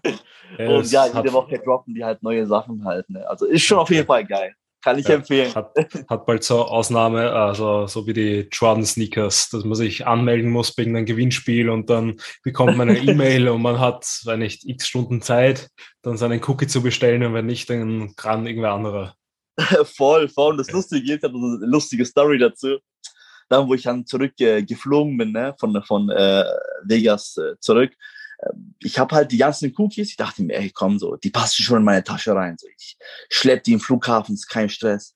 ja und ja, jede Woche droppen die halt neue Sachen halt. Ne? Also ist schon auf jeden Fall geil. Kann ich ja, empfehlen. Hat, hat bald so Ausnahme, also so wie die Jordan Sneakers, dass man sich anmelden muss wegen einem Gewinnspiel und dann bekommt man eine E-Mail und man hat, wenn nicht x Stunden Zeit, dann seinen Cookie zu bestellen und wenn nicht, dann kann irgendwer anderer. voll, voll. Und das Lustige ist, ich habe eine lustige Story dazu. Dann, wo ich dann zurückgeflogen äh, bin, ne, von, von äh, Vegas äh, zurück, ich habe halt die ganzen Cookies, ich dachte mir, ey, komm so, die passen schon in meine Tasche rein. So, ich schlepp die im Flughafen, ist kein Stress.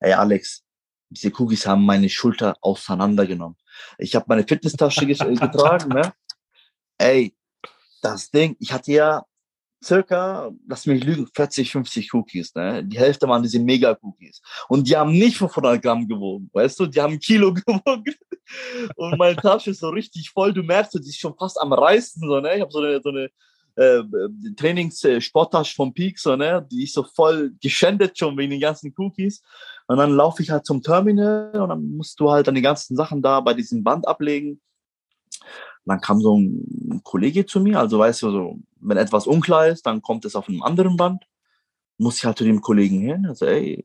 Ey, Alex, diese Cookies haben meine Schulter auseinandergenommen. Ich habe meine Fitnesstasche getragen, ne? Ey, das Ding, ich hatte ja circa, lass mich lügen, 40, 50 Cookies. Ne? Die Hälfte waren diese Mega-Cookies. Und die haben nicht 500 Gramm gewogen, weißt du? Die haben ein Kilo gewogen. Und meine Tasche ist so richtig voll. Du merkst, die ist schon fast am reißen. So, ne? Ich habe so eine, so eine äh, Trainings-Sporttasche vom Peak, so, ne? die ist so voll geschändet schon wegen den ganzen Cookies. Und dann laufe ich halt zum Terminal und dann musst du halt dann die ganzen Sachen da bei diesem Band ablegen. Dann kam so ein Kollege zu mir, also weißt du, so, wenn etwas unklar ist, dann kommt es auf einem anderen Band. Muss ich halt zu dem Kollegen hin, also ey,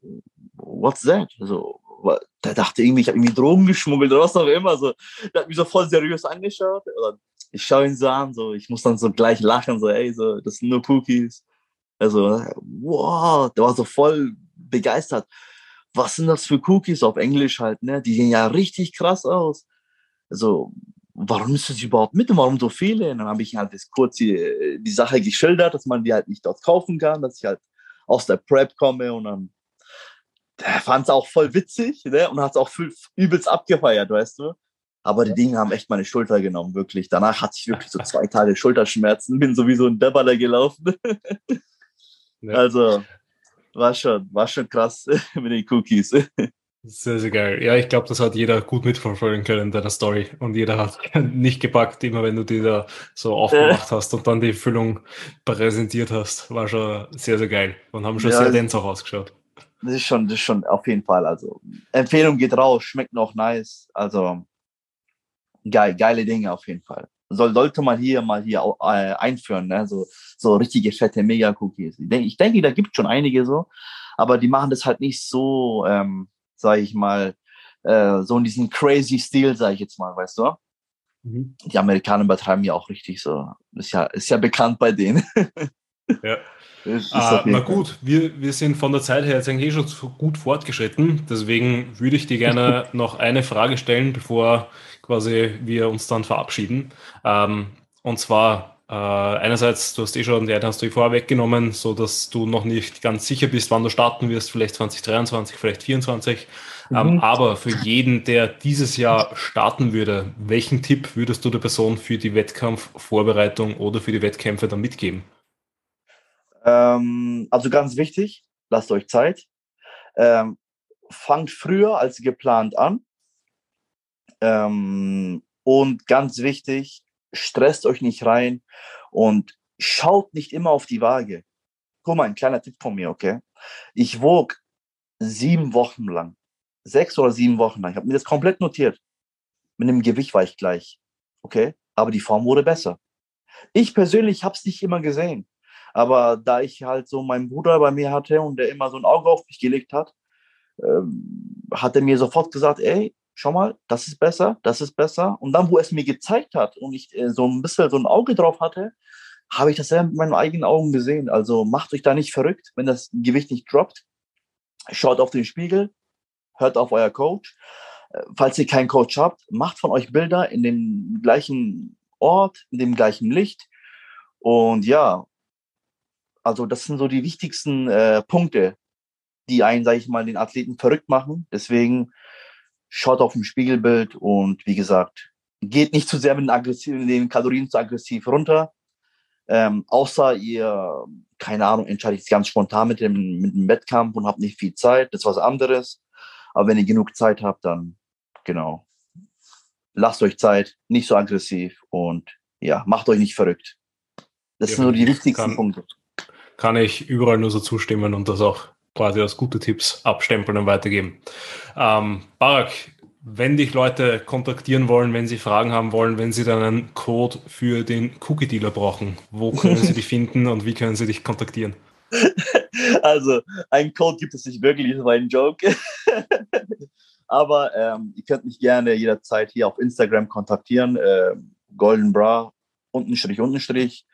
what's that? Also, der dachte irgendwie, ich habe irgendwie Drogen geschmuggelt oder was auch immer. So, der hat mich so voll seriös angeschaut. Oder ich schaue ihn so an, so, ich muss dann so gleich lachen, so, ey, so, das sind nur Cookies. Also, wow, der war so voll begeistert. was sind das für Cookies auf Englisch halt, ne? Die sehen ja richtig krass aus. Also, warum ist das überhaupt mit und warum so viele? Und dann habe ich halt das kurz die, die Sache geschildert, dass man die halt nicht dort kaufen kann, dass ich halt aus der Prep komme und dann fand es auch voll witzig ne? und hat es auch übelst abgefeiert, weißt du. Aber die Dinge haben echt meine Schulter genommen, wirklich. Danach hatte ich wirklich so zwei Tage Schulterschmerzen, bin sowieso ein Debbaler gelaufen. Ja. Also war schon, war schon krass mit den Cookies. Sehr, sehr geil. Ja, ich glaube, das hat jeder gut mitverfolgen können in deiner Story. Und jeder hat nicht gepackt, immer wenn du die da so aufgemacht hast und dann die Füllung präsentiert hast. War schon sehr, sehr geil. Und haben schon ja, sehr dens auch ausgeschaut. Das ist schon, das ist schon auf jeden Fall. Also, Empfehlung geht raus, schmeckt noch nice. Also, geil, geile Dinge auf jeden Fall. Soll, sollte man hier mal hier äh, einführen, ne? so, so richtige fette Mega-Cookies. Ich denke, ich denke, da gibt schon einige so, aber die machen das halt nicht so, ähm, sage ich mal, äh, so in diesem crazy Stil, sage ich jetzt mal, weißt du? Mhm. Die Amerikaner übertreiben ja auch richtig so. Ist ja, ist ja bekannt bei denen. ja. Ah, na gut, wir, wir sind von der Zeit her jetzt eigentlich eh schon gut fortgeschritten. Deswegen würde ich dir gerne noch eine Frage stellen, bevor quasi wir uns dann verabschieden. Ähm, und zwar äh, einerseits, du hast eh schon, die eine hast du vorher weggenommen, so dass du noch nicht ganz sicher bist, wann du starten wirst, vielleicht 2023, vielleicht 2024. Ähm, mhm. aber für jeden, der dieses Jahr starten würde, welchen Tipp würdest du der Person für die Wettkampfvorbereitung oder für die Wettkämpfe dann mitgeben? Ähm, also ganz wichtig, lasst euch Zeit. Ähm, fangt früher als geplant an. Ähm, und ganz wichtig, stresst euch nicht rein und schaut nicht immer auf die Waage. Guck mal, ein kleiner Tipp von mir, okay? Ich wog sieben Wochen lang, sechs oder sieben Wochen lang. Ich habe mir das komplett notiert. Mit dem Gewicht war ich gleich, okay? Aber die Form wurde besser. Ich persönlich habe es nicht immer gesehen. Aber da ich halt so meinen Bruder bei mir hatte und der immer so ein Auge auf mich gelegt hat, ähm, hat er mir sofort gesagt, ey, schau mal, das ist besser, das ist besser. Und dann, wo es mir gezeigt hat und ich äh, so ein bisschen so ein Auge drauf hatte, habe ich das ja mit meinen eigenen Augen gesehen. Also macht euch da nicht verrückt, wenn das Gewicht nicht droppt. Schaut auf den Spiegel, hört auf euer Coach. Äh, falls ihr keinen Coach habt, macht von euch Bilder in dem gleichen Ort, in dem gleichen Licht. Und ja, also das sind so die wichtigsten äh, Punkte, die einen, sage ich mal, den Athleten verrückt machen. Deswegen schaut auf dem Spiegelbild und wie gesagt, geht nicht zu sehr mit den, aggressiv, den Kalorien zu aggressiv runter. Ähm, außer ihr, keine Ahnung, entscheidet ganz spontan mit dem, mit dem Wettkampf und habt nicht viel Zeit, das ist was anderes. Aber wenn ihr genug Zeit habt, dann genau. Lasst euch Zeit, nicht so aggressiv und ja, macht euch nicht verrückt. Das ja, sind so die wichtigsten kann, Punkte. Kann ich überall nur so zustimmen und das auch quasi als gute Tipps abstempeln und weitergeben. Ähm, Barak, wenn dich Leute kontaktieren wollen, wenn sie Fragen haben wollen, wenn sie dann einen Code für den Cookie Dealer brauchen, wo können sie dich finden und wie können sie dich kontaktieren? Also, einen Code gibt es nicht wirklich, das war ein Joke. Aber ähm, ihr könnt mich gerne jederzeit hier auf Instagram kontaktieren. Äh, Golden Bra, Untenstrich, Untenstrich.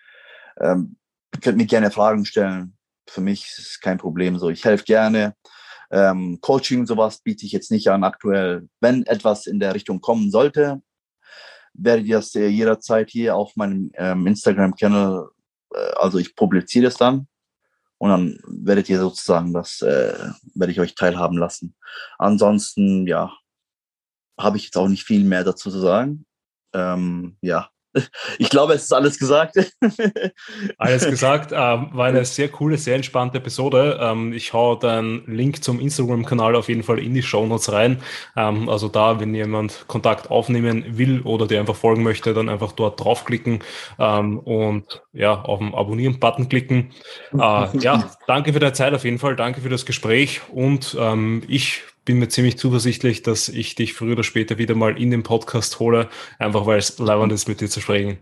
Ähm, ihr könnt mir gerne Fragen stellen für mich ist es kein Problem so. Ich helfe gerne. Ähm, Coaching sowas biete ich jetzt nicht an aktuell. Wenn etwas in der Richtung kommen sollte, werdet ihr das jederzeit hier auf meinem ähm, Instagram-Channel, äh, also ich publiziere es dann und dann werdet ihr sozusagen das, äh, werde ich euch teilhaben lassen. Ansonsten, ja, habe ich jetzt auch nicht viel mehr dazu zu sagen. Ähm, ja, ich glaube, es ist alles gesagt. alles gesagt. Ähm, war eine sehr coole, sehr entspannte Episode. Ähm, ich hau den Link zum Instagram-Kanal auf jeden Fall in die Show Notes rein. Ähm, also da, wenn jemand Kontakt aufnehmen will oder dir einfach folgen möchte, dann einfach dort draufklicken ähm, und ja, auf den Abonnieren-Button klicken. Äh, ja, danke für deine Zeit auf jeden Fall. Danke für das Gespräch und ähm, ich bin mir ziemlich zuversichtlich, dass ich dich früher oder später wieder mal in den Podcast hole, einfach weil es leibend ist, mit dir zu sprechen.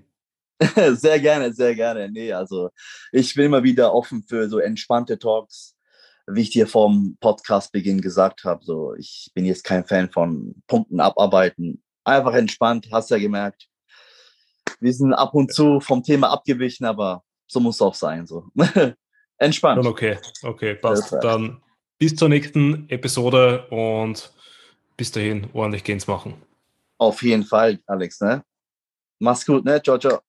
Sehr gerne, sehr gerne. Nee, also ich bin immer wieder offen für so entspannte Talks, wie ich dir vom Podcastbeginn gesagt habe. So, ich bin jetzt kein Fan von Punkten abarbeiten. Einfach entspannt, hast ja gemerkt. Wir sind ab und zu vom Thema abgewichen, aber so muss es auch sein. So. Entspannt. Okay, okay, passt. Dann bis zur nächsten Episode und bis dahin ordentlich Gains machen. Auf jeden Fall, Alex. Ne? Mach's gut, ne? Ciao, ciao.